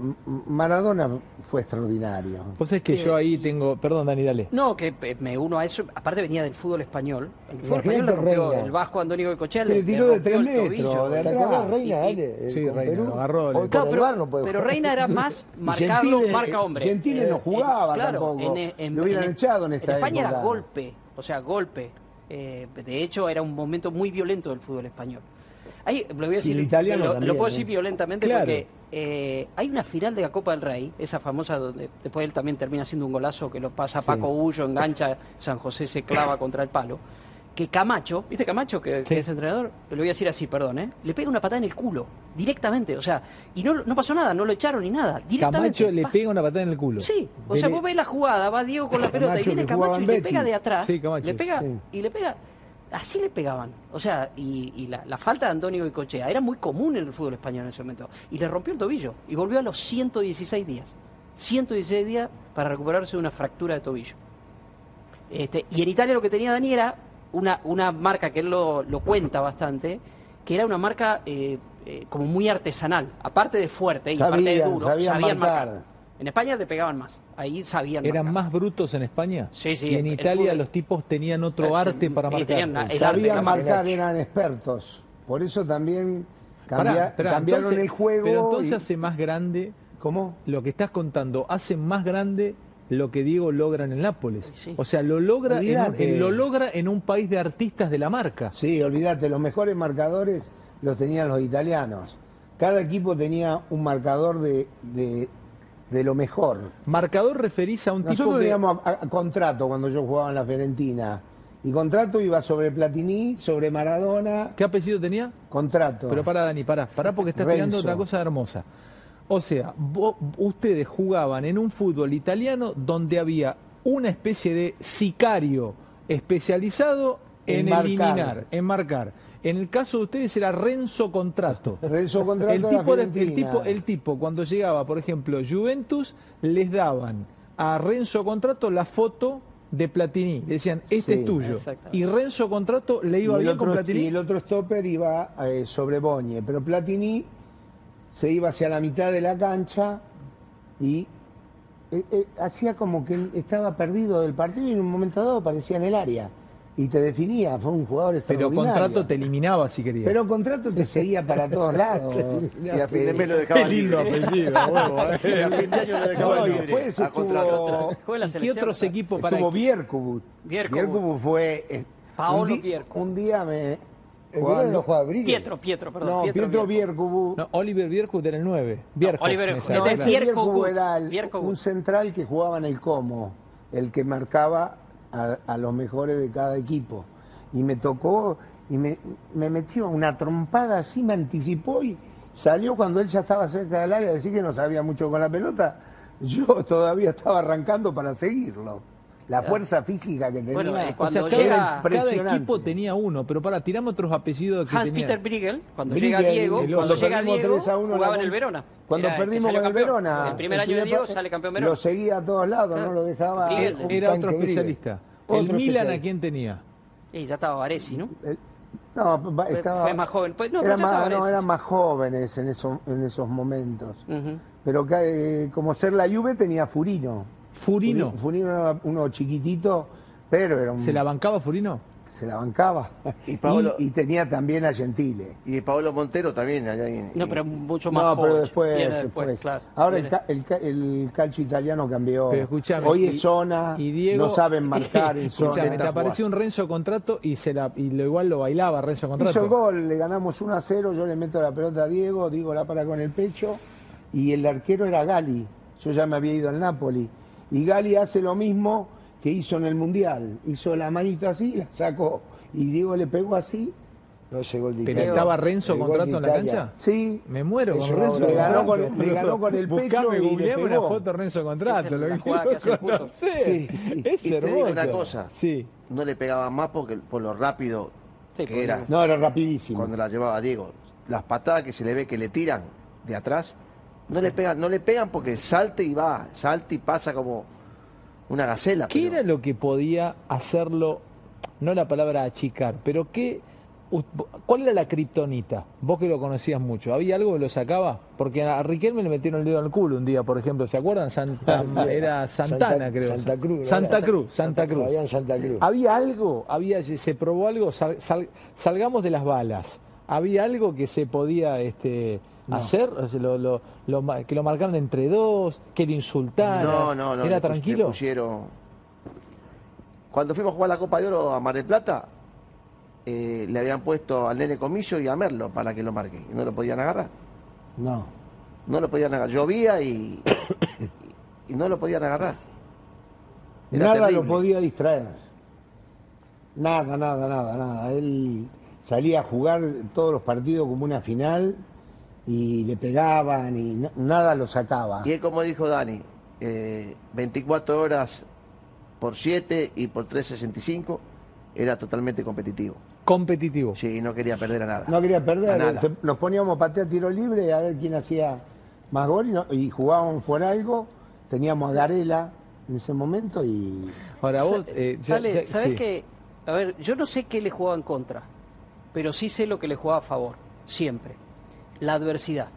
Maradona fue extraordinario. Vos sabés que yo ahí tengo, perdón Dani, dale. No, que eh, me uno a eso. Aparte venía del fútbol español. El fútbol español le rompió Reina. el Vasco Antonio Goicoechea. Se le tiró de tres metros, de ¿Te atrás. acordás, Reina? Dale, eh, Sí, Reina, Perú. lo agarró, Hoy Claro, el pero, no puede pero. Reina era más Gentile- marca hombre. Gentile no Eh, jugaba claro, tampoco. en- en- Lo hubieran en- echado en esta España era época. golpe, o sea, golpe. Eh, de hecho, era un momento muy violento del fútbol español. Hay, lo voy a decir, italiano lo, también, lo puedo decir violentamente Claro. porque eh, hay una final de la Copa del Rey, esa famosa donde después él también termina haciendo un golazo que lo pasa Paco Bullo, engancha, San José se clava contra el palo. Que Camacho, ¿viste Camacho que, es entrenador? Lo voy a decir así, perdón, ¿eh? Le pega una patada en el culo, directamente, o sea, y no, no pasó nada, no lo echaron ni nada, directamente. Camacho le pega una patada en el culo. Sí, o sea, vos ves la jugada, va Diego con la pelota y viene Camacho y le pega de atrás. Sí, Camacho, le pega y le pega. Así le pegaban. O sea, y, y la, la falta de Antonio Goicochea era muy común en el fútbol español en ese momento. Y le rompió el tobillo y volvió a los 116 días. 116 días para recuperarse de una fractura de tobillo. Este, y en Italia lo que tenía Dani era una, una marca que él lo, lo cuenta bastante, que era una marca eh, eh, como muy artesanal, aparte de fuerte y aparte de duro, sabían sabían marcar. marcar. En España te pegaban más, ahí sabían ¿Eran marcar. más brutos en España? Sí, sí, Y en el Italia fútbol- los tipos tenían otro Eh, arte para marcar. tenían una- el arte, Sabían marcar, eran expertos. Por eso también Pará, cambiaron entonces- el juego. Pero entonces y- hace más grande ¿Cómo? lo que estás contando, hace más grande lo que Diego logra en el Nápoles. Sí. O sea, lo logra, en un, Olvídate. en- lo logra en un país de artistas de la marca. Sí, olvídate, los mejores marcadores los tenían los italianos. cada equipo tenía un marcador de, de, de lo mejor. Marcador referís a un tipo Nosotros teníamos a, a contrato cuando yo jugaba en la Fiorentina. Y contrato iba sobre Platini, sobre Maradona, ¿Qué apellido tenía? contrato. Pero para Dani, pará, pará porque estás pegando otra cosa hermosa. O sea, ustedes jugaban en un fútbol italiano donde había una especie de sicario especializado en, En eliminar, en marcar. En el caso de ustedes era Renzo Contrato. Renzo Contrato el de la tipo, era- el, tipo, el tipo, cuando llegaba, por ejemplo, Juventus, les daban a Renzo Contrato la foto de Platini. Le decían, este Sí. es tuyo. Y Renzo Contrato le iba bien con Platini. y el otro stopper iba eh, sobre Boñe. Pero Platini se iba hacia la mitad de la cancha y eh, eh, hacía como que estaba perdido del partido y en un momento dado aparecía en el área. Y te definía, fue un jugador Pero extraordinario. Contrato te eliminaba si querías. Pero Contrato te seguía para todos lados. Y a fin de mes lo dejaba libre. apellido, Y a fin de año lo dejaba No, libre. después a contrato. estuvo, Juega en la ¿Y qué otros equipos para estuvo Bierkubut. Bierkubut. fue... eh, Paolo Bierkubut. un día me... No Brigel. Pietro, Pietro, perdón. No, Pietro, Bierkubut. No, Oliver Bierkut era el 9. Bierkhoff, Oliver- me sale, no, No, Bierkubut. Bierkubut era el- un central que jugaba en el Como, el que marcaba a, los mejores de cada equipo. Y me tocó, y me, me metió una trompada así, me anticipó y salió cuando él ya estaba cerca del área decir que no sabía mucho con la pelota. Yo todavía estaba arrancando para seguirlo. La fuerza física que tenía Bueno, eh, O cuando sea, era cada, llega- cada impresionante. equipo tenía uno, pero para, tiramos otros apellidos que Hans tenía. Peter Briegel, cuando Briegel, llega Diego, el cuando llega Diego, 3 a 1 jugaba la- en el Verona. Cuando Era perdimos con el. Verona. El primer año de Diego sale campeón Verona. Lo seguía a todos lados, Claro. no lo dejaba. Briegel. un Era otro Briegel. especialista. Otro el Milan, especialista. ¿a quién tenía? Y ya estaba Varesi, ¿no? El- No, va- Fue- estaba, fue más joven. Pues, no, era más- no, eran más jóvenes en, esos en esos momentos. Pero eh, como ser la Juve tenía Furino. Furino. Furi- Furino era uno chiquitito, pero era un, ¿Se la bancaba Furino? se la bancaba. Y Paolo- y, y tenía también a Gentile. Y Paolo Montero también allá en, No, pero mucho más No, joven. pero después, Viene después. claro. Ahora el, el, ca- el calcio italiano cambió. Pero escuchame, Hoy y- es zona, y Diego- no saben marcar en zona. Escuchame, te apareció un Renzo Contrato y se la y lo igual lo bailaba Renzo. Contrato. Hizo el gol, le ganamos 1 a 0, yo le meto la pelota a Diego, Diego la para con el pecho y el arquero era Gali. Yo ya me había ido al Napoli. Y Gali hace lo mismo que hizo en el Mundial. Hizo la manito así y la sacó. Y Diego le pegó así. No gol de Pero estaba Renzo El Contrato en la cancha. Sí, Me muero con Renzo Le ganó con- Contrato. le ganó con el Buscame, pecho y le una foto de Renzo Contrato. Lo la que que el conocer. Sí. Es Y te digo una cosa. Sí. no le pegaba más porque por lo rápido Sí, que era no, era rapidísimo. cuando la llevaba Diego. Las patadas que se le ve que le tiran de atrás, no le pegan, no le pegan porque salta y va, salta y pasa como una gacela. ¿Qué pero- era lo que podía hacerlo, no la palabra achicar, pero qué, cuál era la kriptonita? Vos que lo conocías mucho, ¿había algo que lo sacaba? Porque a Riquelme le metieron el dedo en el culo un día, por ejemplo, ¿se acuerdan? Santa, era Santana, Santa- creo. Santa Cruz. Santa Cruz, Santa Cruz. Fabián Santa Cruz. ¿Había algo? ¿Había, ¿Se probó algo? Sal- sal- salgamos de las balas. ¿Había algo que se podía este, hacer? O sea, lo- lo- lo ma- que lo marcaran entre dos, que lo insultaran. No, no, no. ¿Era le pus- le tranquilo? pusieron... Cuando fuimos a jugar la Copa de Oro a Mar del Plata, eh, le habían puesto al nene Comillo y a Merlo para que lo marque. Y no lo podían agarrar. No. No lo podían agarrar. Llovía y, y no lo podían agarrar. Era Nada terrible. lo podía distraer. Nada, nada, nada, nada. Él salía a jugar todos los partidos como una final y le pegaban y na- nada lo sacaba. Y es como dijo Dani, eh, 24 horas por 7 y por 365 era totalmente competitivo. Competitivo. Sí, no quería perder a nada. No quería A perder. nada. Se- nos poníamos a patear tiro libre a ver quién hacía más gol y, no- y jugábamos por algo. Teníamos a Garela en ese momento y Ahora vos... Eh, ya- sale- ya- ¿sabés sí. qué? A ver, yo no sé qué le jugaba en contra, pero sí sé lo que le jugaba a favor, siempre. La adversidad.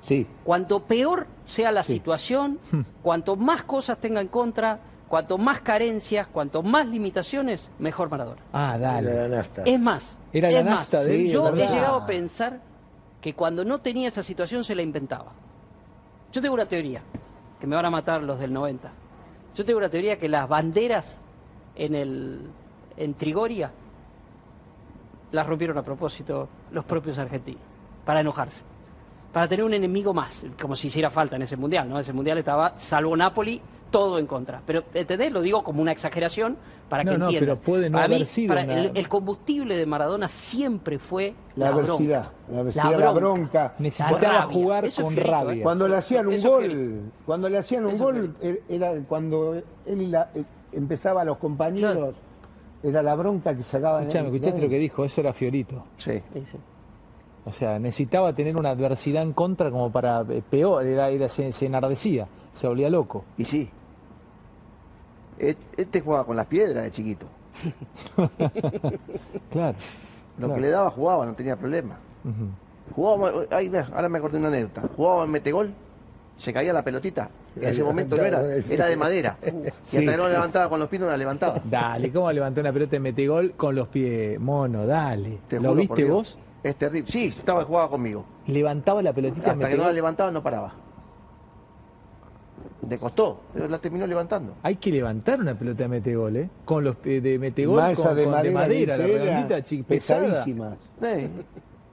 sí. Cuanto peor sea la Sí. situación, cuanto más cosas tenga en contra, cuanto más carencias, cuanto más limitaciones, mejor Maradona. Ah, Era dale. la nafta. Es más, Era es la más, nafta de él, yo he llegado a pensar que cuando no tenía esa situación se la inventaba. Yo tengo una teoría, que me van a matar los del 90. Yo tengo una teoría que las banderas en el en Trigoria las rompieron a propósito los propios argentinos, para enojarse. Para tener un enemigo más, como si hiciera falta en ese mundial, ¿no? Ese mundial estaba, salvo Napoli, todo en contra. Pero, ¿entendés? Lo digo como una exageración para No, que no, entiendan. pero puede no Para haber mí, sido para una- el, el combustible de Maradona siempre fue La la, adversidad, bronca. la adversidad, la bronca. Necesitaba La rabia. jugar Eso con fielito, ¿eh? rabia. Cuando le hacían un Eso gol, fielito. cuando le hacían un Eso gol, er- era cuando él la- eh, empezaba a los compañeros, era la bronca que sacaba. Escuchame, escuchaste lo que dijo, eso era Fiorito. Sí. Sí, sí. O sea, necesitaba tener una adversidad en contra como para eh, peor, era, era- se, se enardecía, se volvía loco. Y sí. E- Este jugaba con las piedras de chiquito. Claro. Lo claro. que le daba jugaba, no tenía problema. Ujú. Jugábamos, ay, mira, ahora me acordé de una anécdota. Jugábamos en metegol, se caía la pelotita. En ese momento no era, era de madera. Y Sí. hasta que no la levantaba con los pies, no la levantaba. Dale, ¿cómo levantó una pelota de metegol con los pies? Mono, dale. Te ¿Lo viste Dios. vos? Es terrible. Sí, estaba jugaba conmigo. Levantaba la pelotita Hasta de que no la levantaba, no paraba. Le costó, pero la terminó levantando. Hay que levantar una pelota de metegol, ¿eh? Con los pies de metegol, Masa con, de con madera, madera, la redondita, chi- pesada. pesadísimas. Eh,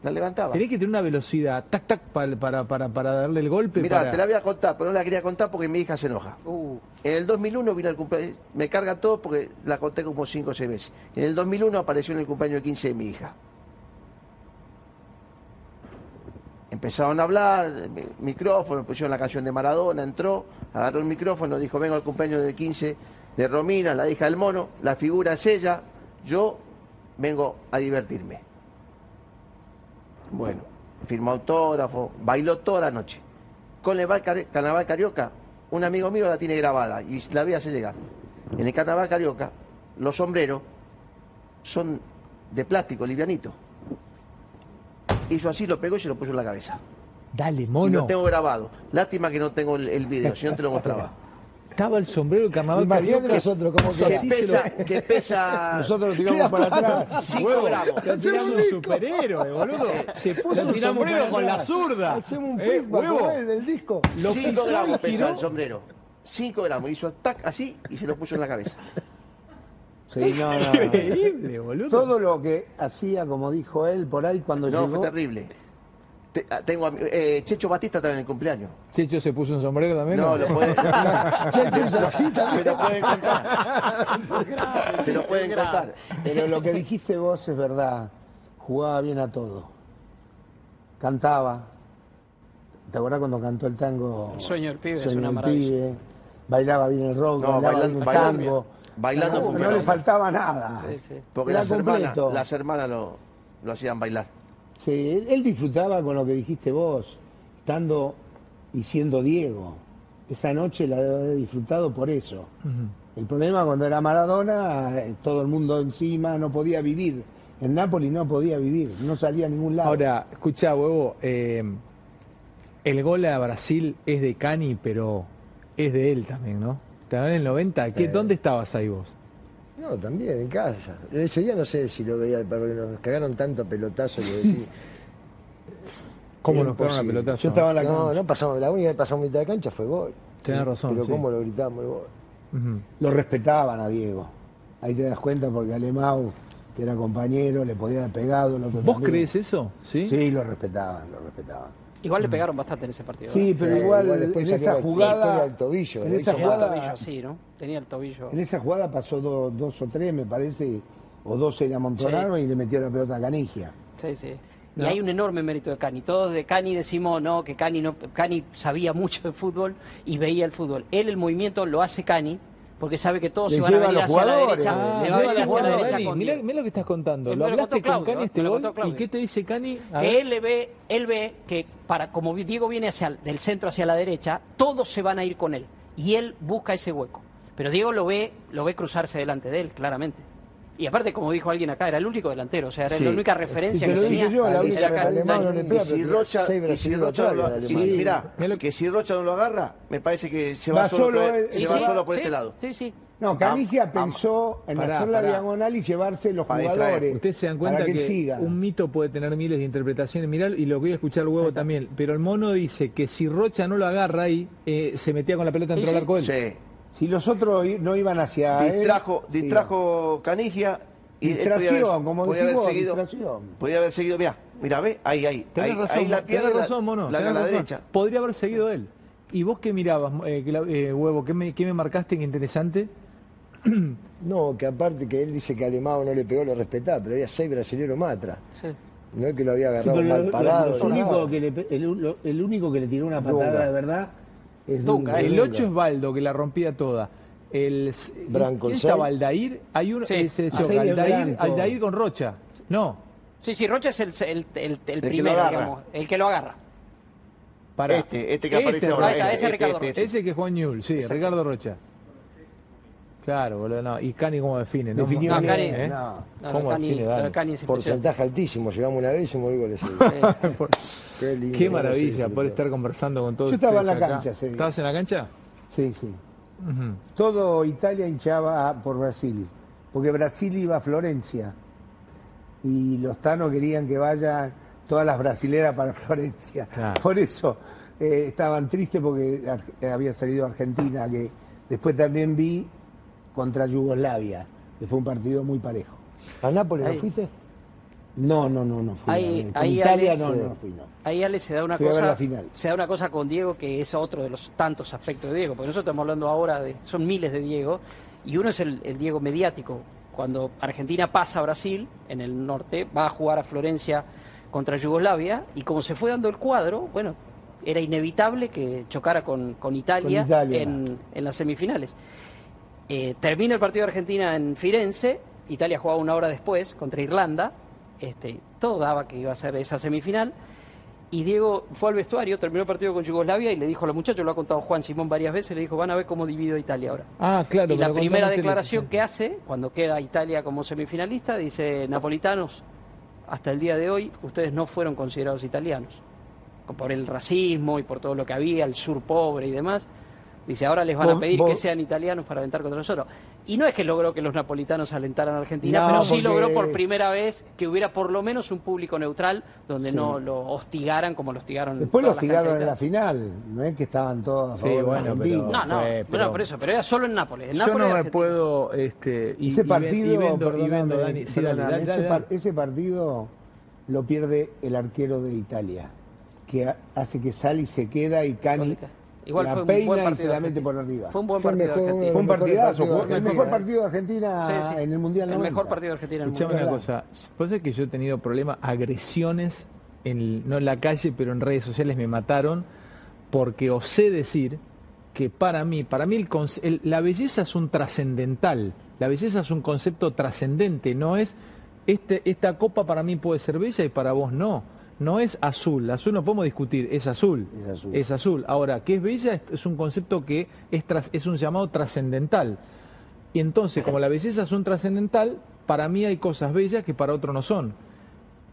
la levantaba. Tenés que tener una velocidad, tac, tac, pa- para, para, para darle el golpe. Mirá, para- te la voy a contar, pero no la quería contar porque mi hija se enoja. Uh, En el 2001 vino el cumpleaños, me carga todo porque la conté como 5 o 6 veces. En el 2001 apareció en el cumpleaños de 15 de mi hija. Empezaron a hablar, mi- micrófono, pusieron la canción de Maradona, entró, agarró el micrófono, dijo, vengo al cumpleaños del 15 de Romina, la hija del mono, la figura es ella, yo vengo a divertirme. Bueno, firmó autógrafo, bailó toda la noche. Con el carnaval carioca, un amigo mío la tiene grabada y la voy a hacer llegar. En el carnaval carioca, los sombreros son de plástico, livianito. Hizo así, lo pegó y se lo puso en la cabeza. Dale, Y lo mono. tengo grabado. Lástima que no tengo el, el video, si no te lo mostraba. Estaba el sombrero del carnaval Imagínate nosotros Eso Que así se lo- pesa, que pesa Nosotros lo tiramos para atrás. 5 gramos. Lo tiramos un superhéroe, boludo. Se puso tiramos sombrero con la zurda. Hacemos un Eh, huevo. del disco. Lo 5 pisó gramos pesa el sombrero. 5 gramos. Hizo tac así y se lo puso en la cabeza. Sí, no, no, no. Increíble, boludo. Todo lo que hacía, como dijo él, por ahí cuando No, llegó. fue terrible. Te- ah, tengo eh, Checho Batista también en el cumpleaños. Checho se puso un sombrero también. No, lo puede, Checho hizo así también. te lo pueden contar. Te lo pueden contar. Pero lo que dijiste vos es verdad. Jugaba bien a todo. Cantaba. ¿Te acordás cuando cantó el tango? Sueño del pibe, es Sueño una del maravilla. pibe. Bailaba bien el rock, No, bailaba bailan- bien el tango. Bailando no, como no le faltaba nada. Sí, sí. Porque Era las hermanas, las hermanas lo, lo hacían bailar. Sí, él, él disfrutaba con lo que dijiste vos, estando y siendo Diego. Esa noche la debe haber disfrutado por eso. El problema cuando era Maradona, eh, todo el mundo encima no podía vivir. En Nápoles no podía vivir, no salía a ningún lado. Ahora, escucha, huevo, eh, el gol a Brasil es de Cani, pero es de él también, ¿no? También en el 90, ¿qué, Sí. ¿dónde estabas ahí vos? No, también en casa. Ese día no sé si lo veía, pero nos cagaron tanto pelotazo que decía. ¿Cómo nos cagaron la imposible. pelota? Yo estaba en la No, cancha. no pasamos, la única que pasamos mitad de cancha fue gol. Tenés razón, Pero sí. cómo lo gritamos el gol. Lo respetaban a Diego. Ahí te das cuenta porque Alemão, que era compañero, le podía haber pegado. El otro ¿Vos también. crees eso? Sí. Sí, lo respetaban, lo respetaban. Igual le pegaron bastante en ese partido. Sí, ¿eh? pero Sí, igual, igual después en esa jugada, del tobillo, en esa Tenía el jugada, tobillo así, ¿no? Tenía el tobillo. en esa jugada pasó do- dos o tres, me parece, o dos se le amontonaron y le metió la pelota a Canigia. Sí, sí. No. Y hay un enorme mérito de Cani. Todos de Cani decimos no, que Cani no, Cani sabía mucho de fútbol y veía el fútbol. Él el movimiento lo hace Cani porque sabe que todos Le se van a a venir los hacia la derecha. ah, se va a venir a hacia la derecha con mirá, mirá lo que estás contando. Lo lo hablaste con Cani este gol. ¿Y qué te dice Cani? A que ver. él le ve, él ve que para como Diego viene hacia el- del centro hacia la derecha, todos se van a ir con él y él busca ese hueco. Pero Diego lo ve, lo ve cruzarse delante de él, claramente. Y aparte, como dijo alguien acá, era el único delantero, o sea, era Sí. la única referencia que lo dije tenía. yo, la Era única acá, alemán Dani. no le Y si Rocha, y si Rocha no lo, y mirá, que si Rocha no lo agarra, me parece que se va, Va solo, solo por, él, se sí, va sí, solo por sí, este lado. Sí, sí. No, Canigia Ah, pensó en pará, hacer la pará. diagonal y llevarse los jugadores. Ustedes se dan cuenta que, que, él siga. un mito puede tener miles de interpretaciones. Mirá, y lo voy a escuchar el huevo también. Pero el mono dice que si Rocha no lo agarra ahí, eh, se metía con la pelota dentro del arco él. Sí. Si los otros no iban hacia él, Distrajo, sí. distrajo Canigia Y él Distracción, podía haber- como podía decís haber vos, seguido, distracción. Podía haber seguido, mira, mira, ve, ahí, ahí. Tenés ahí, razón, ahí la pierna, razón, mono. la, tenés la razón. derecha. Podría haber seguido él. ¿Y vos qué mirabas, eh, eh, huevo? ¿Qué me, qué me marcaste? Qué interesante. No, que aparte que él dice que Alemão no le pegó, lo respetaba, pero había seis brasileños matra. Sí. No es que lo había agarrado mal lo- parado. los que le el, lo- el único que le tiró una patada de verdad es eh. El Dunga. 8 es Baldo, que la rompía toda. El, Branco, ¿Quién estaba? Aldair. Hay uno, Sí. ese, Ah, sí, Aldair. Aldair con Rocha. No, Sí, sí, Rocha es el, el, el- el lo primero, agarra. digamos, el que lo agarra. para. Este, este que aparece ahora. Ahí está, este, ese es Ricardo este, Rocha. Ese que es Juan Ñul, sí, Exacto. Ricardo Rocha. Claro, boludo, no. ¿Y Cani cómo define? ¿no? Definió No, Cani- ¿Eh? no. No, ¿Cómo no, Cani, define de Cani. Porcentaje altísimo, llegamos una vez y el gol ese. Qué lindo. Qué ¿no? maravilla poder estar conversando con todos Yo estaba en ustedes la acá. cancha, sí. ¿Estabas en la cancha? Sí, sí. Todo Italia hinchaba por Brasil, porque Brasil iba a Florencia y los tanos querían que vayan todas las brasileras para Florencia. Claro. Por eso eh, estaban tristes porque había salido Argentina, que después también vi contra Yugoslavia, que fue un partido muy parejo. ¿A Nápoles no fuiste? No, no, no, no fui. Ahí- a ver. Con ahí Italia Ale- no, no fui, no. Ahí Ale se da una Fui a ver cosa, la final. se da una cosa con Diego que es otro de los tantos aspectos de Diego, porque nosotros estamos hablando ahora de, son miles de Diego, y uno es el, el Diego mediático. Cuando Argentina pasa a Brasil, en el norte, va a jugar a Florencia contra Yugoslavia, y como se fue dando el cuadro, bueno, era inevitable que chocara con, con Italia, Con Italia. En, en las semifinales. Eh, termina el partido de Argentina en Firenze, Italia jugaba una hora después contra Irlanda, este, todo daba que iba a ser esa semifinal, y Diego fue al vestuario, terminó el partido con Yugoslavia y le dijo a los muchachos, lo ha contado Juan Simón varias veces, le dijo, van a ver cómo divido a Italia ahora. Ah, claro. y la primera declaración que hace, cuando queda Italia como semifinalista, dice, napolitanos, hasta el día de hoy ustedes no fueron considerados italianos, por el racismo y por todo lo que había, el sur pobre y demás. Dice, ahora les van a pedir vos- que sean italianos para aventar contra nosotros. Y no es que logró que los napolitanos alentaran a Argentina, No, pero sí porque- logró por primera vez que hubiera por lo menos un público neutral donde Sí. no lo hostigaran como lo hostigaron Después tiraron canchas en la final, no es que estaban todos Sí, bueno, pero-. No, no, Fue, pero- por eso, pero era solo en Nápoles. En Yo Nápoles, no me puedo. Este, y, Ese partido, y vendo, y perdóname, vendo, Dani. Sí, dale, perdóname, dale, ese, dale, par- dale. ese partido lo pierde el arquero de Italia, que ha- hace que sale y se queda y Cani Igual la fue un peina buen y partido se la mete Argentina. por arriba. Fue un buen Fue partido de mejor- Argentina. Fue un partidazo, partido el Argentina, mejor partido de Argentina Sí, sí. en el Mundial El 90. mejor partido de Argentina en el Escuchame mundo. una cosa. Pasa que yo he tenido problemas, agresiones, en, no en la calle, pero en redes sociales me mataron porque osé decir que para mí, para mí el conce- el- la belleza es un trascendental. La belleza es un concepto trascendente. No es este, esta copa para mí puede ser bella y para vos no. No es azul. Azul no podemos discutir. Es azul. Es azul. Es azul. Ahora, ¿qué es bella? Es, es un concepto que es, tras- es un llamado trascendental. Y entonces, como la belleza es un trascendental, para mí hay cosas bellas que para otro no son.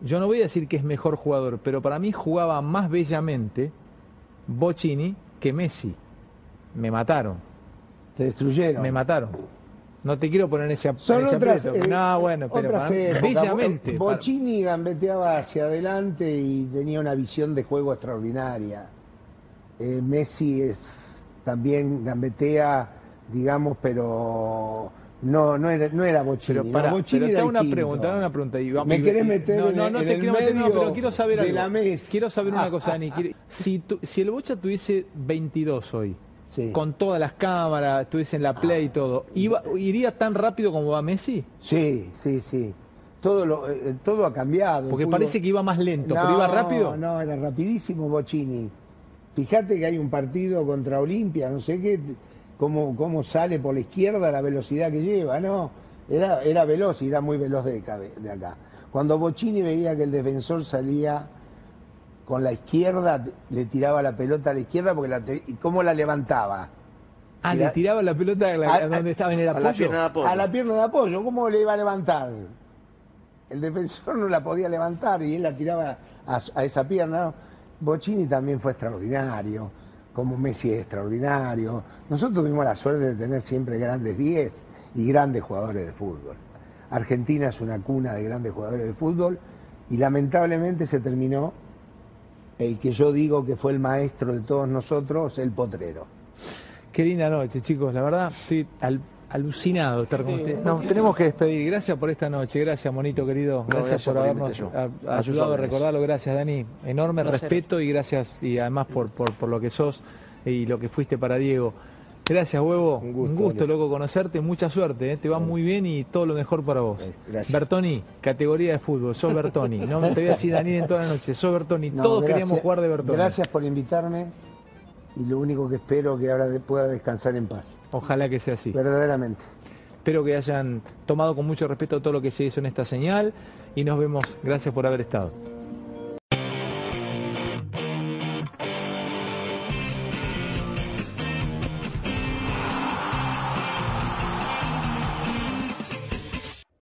Yo no voy a decir que es mejor jugador, pero para mí jugaba más bellamente Bocini que Messi. Me mataron, Te destruyeron. me mataron. No te quiero poner ese, Son en ese otras, aprieto. eh, no, bueno, pero otras para bellamente. para- Bocini gambeteaba hacia adelante y tenía una visión de juego extraordinaria. Eh, Messi es también gambetea, digamos, pero no, no era, no era Bocini. Pero no, para, Bocini pero te era una distinto. pregunta, una pregunta. y vamos- Me querés y- meter no, no, no en te el quiero meter, no, pero quiero saber de algo. la mesa. Quiero saber una cosa, Dani. Quiere- Si, tu- si el Bocha tuviese 22 hoy, Sí. con todas las cámaras, estuviese en la play y todo, iba, ¿iría tan rápido como va Messi? Sí, sí, sí. Todo, lo, eh, todo ha cambiado. Porque parece que iba más lento, pero iba rápido. No, era rapidísimo Bocini. Fíjate que hay un partido contra Olimpia, no sé qué, cómo, cómo sale por la izquierda la velocidad que lleva, ¿no? Era, era veloz y era muy veloz de, de acá. Cuando Bocini veía que el defensor salía con la izquierda, le tiraba la pelota a la izquierda porque la te- y cómo la levantaba. Ah, Si le la- tiraba la pelota a, la- A- a donde a- estaba en el a la apoyo. pierna de apoyo. A la pierna de apoyo, ¿cómo le iba a levantar? El defensor no la podía levantar y él la tiraba a, a esa pierna. Bocini también fue extraordinario, como Messi es extraordinario. Nosotros tuvimos la suerte de tener siempre grandes 10 y grandes jugadores de fútbol. Argentina es una cuna de grandes jugadores de fútbol y lamentablemente se terminó el que yo digo que fue el maestro de todos nosotros, el potrero. Qué linda noche, chicos. La verdad, estoy al, alucinado estar con usted. Nos tenemos que despedir. Gracias por esta noche. Gracias, monito querido. Gracias, gracias por habernos a- A ayudado a recordarlo. Gracias, Dani. Enorme respeto y gracias y además por, por, por lo que sos y lo que fuiste para Diego. Gracias, huevo. Un gusto, loco, conocerte. Mucha suerte. ¿eh? Te va muy bien y todo lo mejor para vos. Eh, gracias. Bertoni, categoría de fútbol. Sos Bertoni. No te voy a decir Daniel en toda la noche. Sos Bertoni. No, Todos gracias- queríamos jugar de Bertoni. Gracias por invitarme y lo único que espero que ahora pueda descansar en paz. Ojalá que sea así. Verdaderamente. Espero que hayan tomado con mucho respeto todo lo que se hizo en esta señal y nos vemos. Gracias por haber estado.